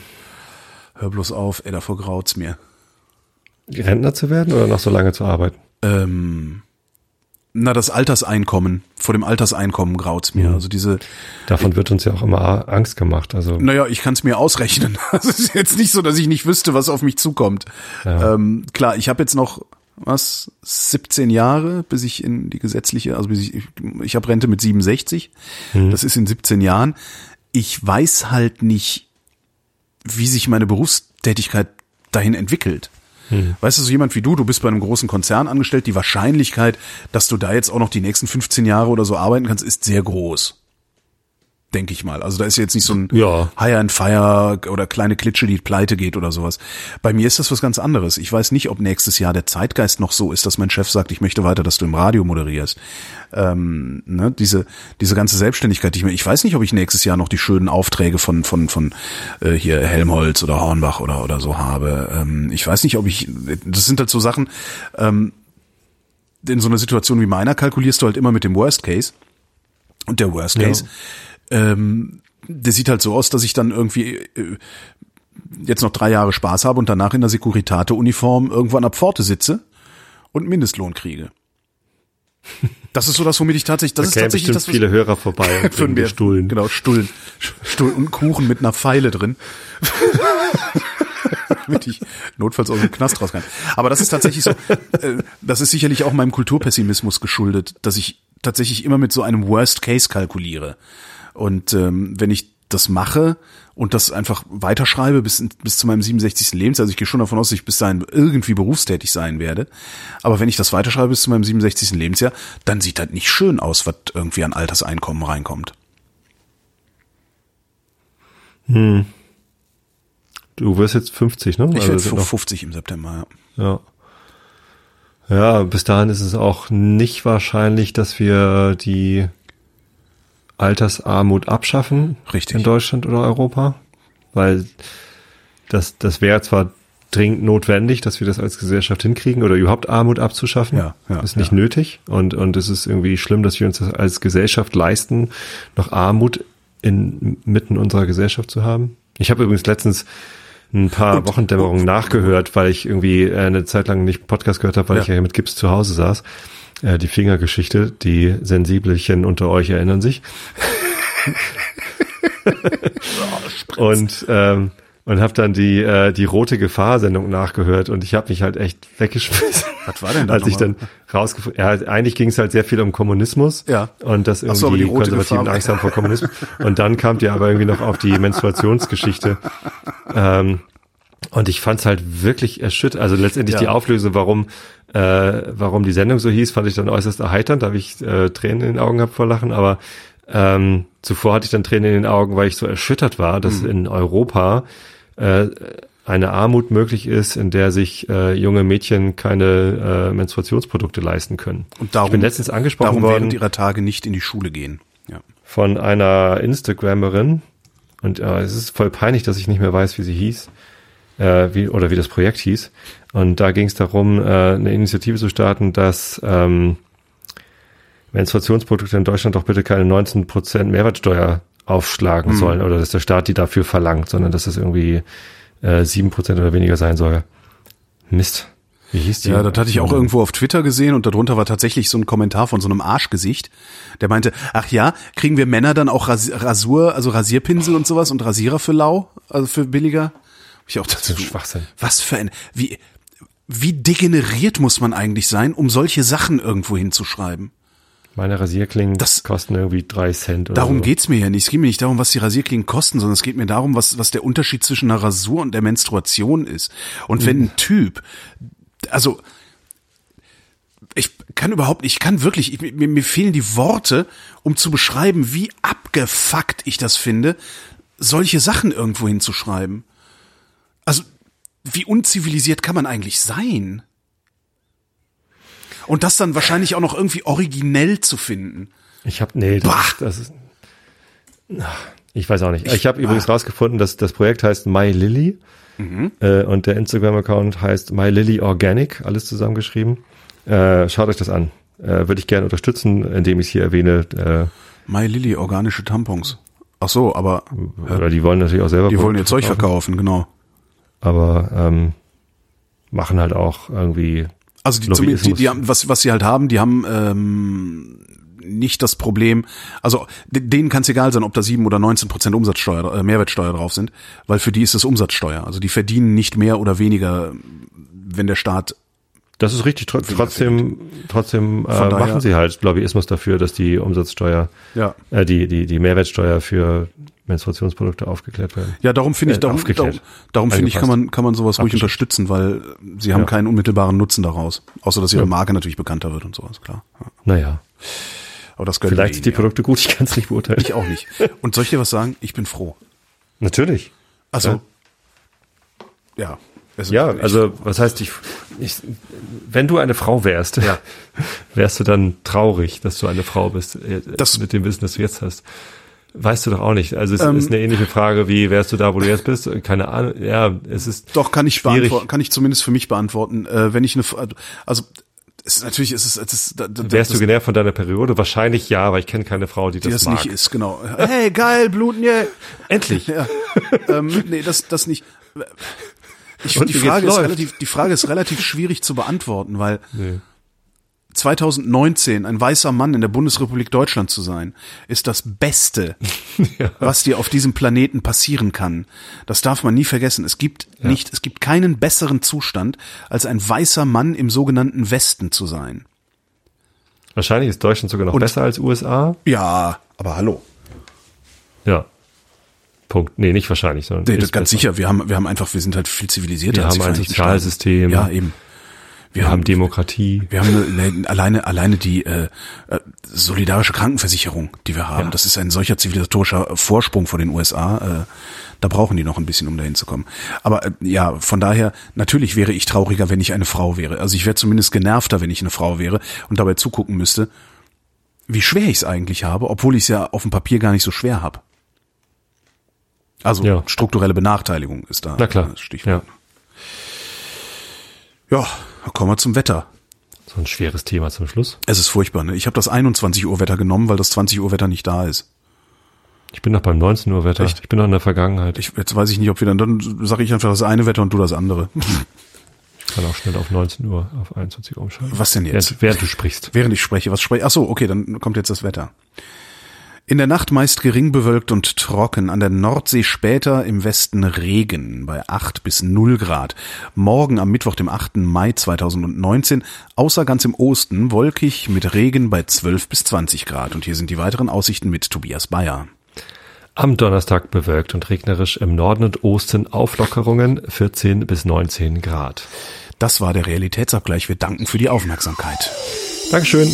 Hör bloß auf, ey, davor graut's mir. Rentner zu werden oder noch so lange zu arbeiten? Ähm, na, das Alterseinkommen. Vor dem Alterseinkommen graut's mir. Mhm. Also diese. Davon wird uns ja auch immer Angst gemacht. Also. Naja, ich kann es mir ausrechnen. Es ist jetzt nicht so, dass ich nicht wüsste, was auf mich zukommt. Ja. Ähm, klar, ich habe jetzt noch was 17 Jahre, bis ich in die gesetzliche, also bis ich, ich, ich habe Rente mit 67. Mhm. Das ist in 17 Jahren. Ich weiß halt nicht, wie sich meine Berufstätigkeit dahin entwickelt. Hm. Weißt du, so jemand wie du, du bist bei einem großen Konzern angestellt, die Wahrscheinlichkeit, dass du da jetzt auch noch die nächsten 15 Jahre oder so arbeiten kannst, ist sehr groß denke ich mal. Also da ist jetzt nicht so ein ja. Hire and Fire oder kleine Klitsche, die pleite geht oder sowas. Bei mir ist das was ganz anderes. Ich weiß nicht, ob nächstes Jahr der Zeitgeist noch so ist, dass mein Chef sagt, ich möchte weiter, dass du im Radio moderierst. Ähm, ne, diese diese ganze Selbstständigkeit, die ich mir, ich weiß nicht, ob ich nächstes Jahr noch die schönen Aufträge von von von äh, hier Helmholtz oder Hornbach oder oder so habe. Ähm, ich weiß nicht, ob ich. Das sind halt so Sachen. Ähm, in so einer Situation wie meiner kalkulierst du halt immer mit dem Worst Case. Und der Worst Case ja ähm, der sieht halt so aus, dass ich dann irgendwie äh, jetzt noch drei Jahre Spaß habe und danach in der Securitate-Uniform irgendwo an der Pforte sitze und Mindestlohn kriege. Das ist so das, womit ich tatsächlich, das da ist tatsächlich das, viele Hörer vorbei und mir Stullen. Genau, Stullen. Stullen und Kuchen mit einer Pfeile drin. damit ich notfalls aus dem Knast raus kann. Aber das ist tatsächlich so, äh, das ist sicherlich auch meinem Kulturpessimismus geschuldet, dass ich tatsächlich immer mit so einem Worst Case kalkuliere. Und ähm, wenn ich das mache und das einfach weiterschreibe bis, bis zu meinem 67. Lebensjahr, also ich gehe schon davon aus, dass ich bis dahin irgendwie berufstätig sein werde, aber wenn ich das weiterschreibe bis zu meinem 67. Lebensjahr, dann sieht das nicht schön aus, was irgendwie an Alterseinkommen reinkommt. Hm. Du wirst jetzt 50, ne? Ich werde also 50 im September, ja. Ja. Ja, bis dahin ist es auch nicht wahrscheinlich, dass wir die Altersarmut abschaffen Richtig. in Deutschland oder Europa, weil das, das wäre zwar dringend notwendig, dass wir das als Gesellschaft hinkriegen oder überhaupt Armut abzuschaffen. Ja, ja, ist nicht ja. nötig und, und es ist irgendwie schlimm, dass wir uns das als Gesellschaft leisten, noch Armut in, mitten unserer Gesellschaft zu haben. Ich habe übrigens letztens ein paar Wochendämmerungen nachgehört, weil ich irgendwie äh, eine Zeit lang nicht Podcast gehört habe, weil Ja. ich ja hier mit Gips zu Hause saß. Äh, die Fingergeschichte, die Sensibelchen unter euch erinnern sich. und ähm, und habe dann die äh, die rote Gefahr-Sendung nachgehört und ich habe mich halt echt weggeschmissen. Was war denn da Als ich dann rausgefunden, ja, eigentlich ging es halt sehr viel um Kommunismus Ja. und dass Ach so, irgendwie die rote Konservativen Gefahr- Angst haben vor Kommunismus. Und dann kam die aber irgendwie noch auf die Menstruationsgeschichte. Ähm, und ich fand es halt wirklich erschütternd. Also letztendlich Ja. die Auflösung, warum, äh, warum die Sendung so hieß, fand ich dann äußerst erheiternd. Da habe ich äh, Tränen in den Augen gehabt vor Lachen. Aber ähm, zuvor hatte ich dann Tränen in den Augen, weil ich so erschüttert war, dass Mhm. in Europa äh, eine Armut möglich ist, in der sich äh, junge Mädchen keine äh, Menstruationsprodukte leisten können. Und darum, ich bin letztens angesprochen darum worden während ihrer Tage nicht in die Schule gehen. Ja. von einer Instagrammerin und äh, es ist voll peinlich, dass ich nicht mehr weiß, wie sie hieß äh, wie, oder wie das Projekt hieß. Und da ging es darum, äh, eine Initiative zu starten, dass ähm, Menstruationsprodukte in Deutschland doch bitte keine 19% Mehrwertsteuer aufschlagen sollen oder dass der Staat die dafür verlangt, sondern dass es irgendwie äh, 7% oder weniger sein soll. Mist. Wie hieß die? Ja, das hatte ich auch irgendwo auf Twitter gesehen und darunter war tatsächlich so ein Kommentar von so einem Arschgesicht, der meinte, ach ja, kriegen wir Männer dann auch Ras Rasur, also Rasierpinsel und sowas und Rasierer für lau, also für billiger? Ich auch dazu. Schwachsinn. Was für ein, wie, wie degeneriert muss man eigentlich sein, um solche Sachen irgendwo hinzuschreiben? Meine Rasierklingen Das- kosten irgendwie drei Cent oder Darum so. geht's mir ja nicht. Es geht mir nicht darum, was die Rasierklingen kosten, sondern es geht mir darum, was, was der Unterschied zwischen einer Rasur und der Menstruation ist. Und wenn ein Typ, also, ich kann überhaupt, ich kann wirklich, ich, mir, mir fehlen die Worte, um zu beschreiben, wie abgefuckt ich das finde, solche Sachen irgendwo hinzuschreiben. Also, wie unzivilisiert kann man eigentlich sein? Und das dann wahrscheinlich auch noch irgendwie originell zu finden. Ich habe nee, Bah! das, das ist ich weiß auch nicht. Ich, habe übrigens rausgefunden, dass das Projekt heißt My Lily äh, und der Instagram Account heißt My Lily Organic, alles zusammengeschrieben. Äh, schaut euch das an. Äh, Würde ich gerne unterstützen, indem ich es hier erwähne. Äh, My Lily, organische Tampons. Ach so, aber oder die wollen natürlich auch selber. die wollen ihr Zeug verkaufen, genau. Aber ähm, machen halt auch irgendwie. Also die, Lobbyismus. die, die haben, was, was sie halt haben, die haben ähm, nicht das Problem, also de- denen kann es egal sein, ob da sieben oder 19 Prozent Umsatzsteuer, äh, Mehrwertsteuer drauf sind, weil für die ist es Umsatzsteuer. Also die verdienen nicht mehr oder weniger, wenn der Staat Das ist richtig. Tr trotzdem, trotzdem äh, daher- machen sie halt Lobbyismus dafür, dass die Umsatzsteuer, Ja. äh, die die die Mehrwertsteuer für Menstruationsprodukte aufgeklärt werden. Ja, darum finde ich, Äh, darum, aufgeklärt. darum, darum finde ich, kann man, kann man sowas ruhig unterstützen, weil sie haben Ja. keinen unmittelbaren Nutzen daraus. Außer, dass ihre Ja. Marke natürlich bekannter wird und sowas, klar. Ja. Naja, Aber das vielleicht sind die Produkte gut, ich kann es nicht beurteilen. Ich auch nicht. Und soll ich dir was sagen? Ich bin froh. Natürlich. Also, ja. Also, Ja, also was heißt ich, ich wenn du eine Frau wärst, Ja. wärst du dann traurig, dass du eine Frau bist, äh, Das- mit dem Wissen, das du jetzt hast. Weißt du doch auch nicht. Also es Ähm, ist eine ähnliche Frage wie, wärst du da, wo du jetzt bist? Keine Ahnung. Ja, es ist Doch, kann ich schwierig. beantworten, kann ich zumindest für mich beantworten. Äh, wenn ich eine, F- also, es ist natürlich, es ist, es ist, da- da- Wärst das, du genervt von deiner Periode? Wahrscheinlich ja, aber ich kenne keine Frau, die das, die das mag. nicht ist, genau. Hey, geil, bluten, yeah. Endlich. Ja. ähm, nee, das, das nicht. Ich finde, die Frage ist läuft? relativ, die Frage ist relativ schwierig zu beantworten, weil Nee. 2019 ein weißer Mann in der Bundesrepublik Deutschland zu sein, ist das Beste, was dir auf diesem Planeten passieren kann. Das darf man nie vergessen. Es gibt nicht, es gibt keinen besseren Zustand, als ein weißer Mann im sogenannten Westen zu sein. Wahrscheinlich ist Deutschland sogar noch Und- besser als USA. Ja, aber hallo. Ja. Punkt. Nee, nicht wahrscheinlich, sondern Nee, ist das ganz besser. sicher. Wir haben, wir haben einfach, wir sind halt viel zivilisierter. Wir als haben ein Sozialsystem. Ja, eben. Wir, haben Demokratie. Wir haben eine, eine, alleine alleine die äh, äh, solidarische Krankenversicherung, die wir haben. Ja. Das ist ein solcher zivilisatorischer Vorsprung vor den USA. Äh, da brauchen die noch ein bisschen, um dahin zu kommen. Aber äh, ja, von daher natürlich wäre ich trauriger, wenn ich eine Frau wäre. Also ich wäre zumindest genervter, wenn ich eine Frau wäre und dabei zugucken müsste, wie schwer ich es eigentlich habe, obwohl ich es ja auf dem Papier gar nicht so schwer habe. Also Ja. strukturelle Benachteiligung ist da Na klar. Stichwort. Ja. Ja, kommen wir zum Wetter. So ein schweres Thema zum Schluss. Es ist furchtbar, ne? Ich habe das 21 Uhr Wetter genommen, weil das 20 Uhr Wetter nicht da ist. Ich bin noch beim 19 Uhr Wetter. Echt? Ich bin noch in der Vergangenheit. Ich, jetzt weiß ich nicht, ob wir dann, dann sage ich einfach das eine Wetter und du das andere. Ich kann auch schnell auf 19 Uhr, auf 21 Uhr umschalten. Was denn jetzt? Während, während du sprichst. Während ich spreche, was spreche? Ach so, okay, dann kommt jetzt das Wetter. In der Nacht meist gering bewölkt und trocken, an der Nordsee später im Westen Regen bei 8 bis 0 Grad. Morgen am Mittwoch, dem 8. Mai 2019, außer ganz im Osten wolkig mit Regen bei 12 bis 20 Grad. Und hier sind die weiteren Aussichten mit Tobias Bayer. Am Donnerstag bewölkt und regnerisch im Norden und Osten Auflockerungen 14 bis 19 Grad. Das war der Realitätsabgleich. Wir danken für die Aufmerksamkeit. Dankeschön.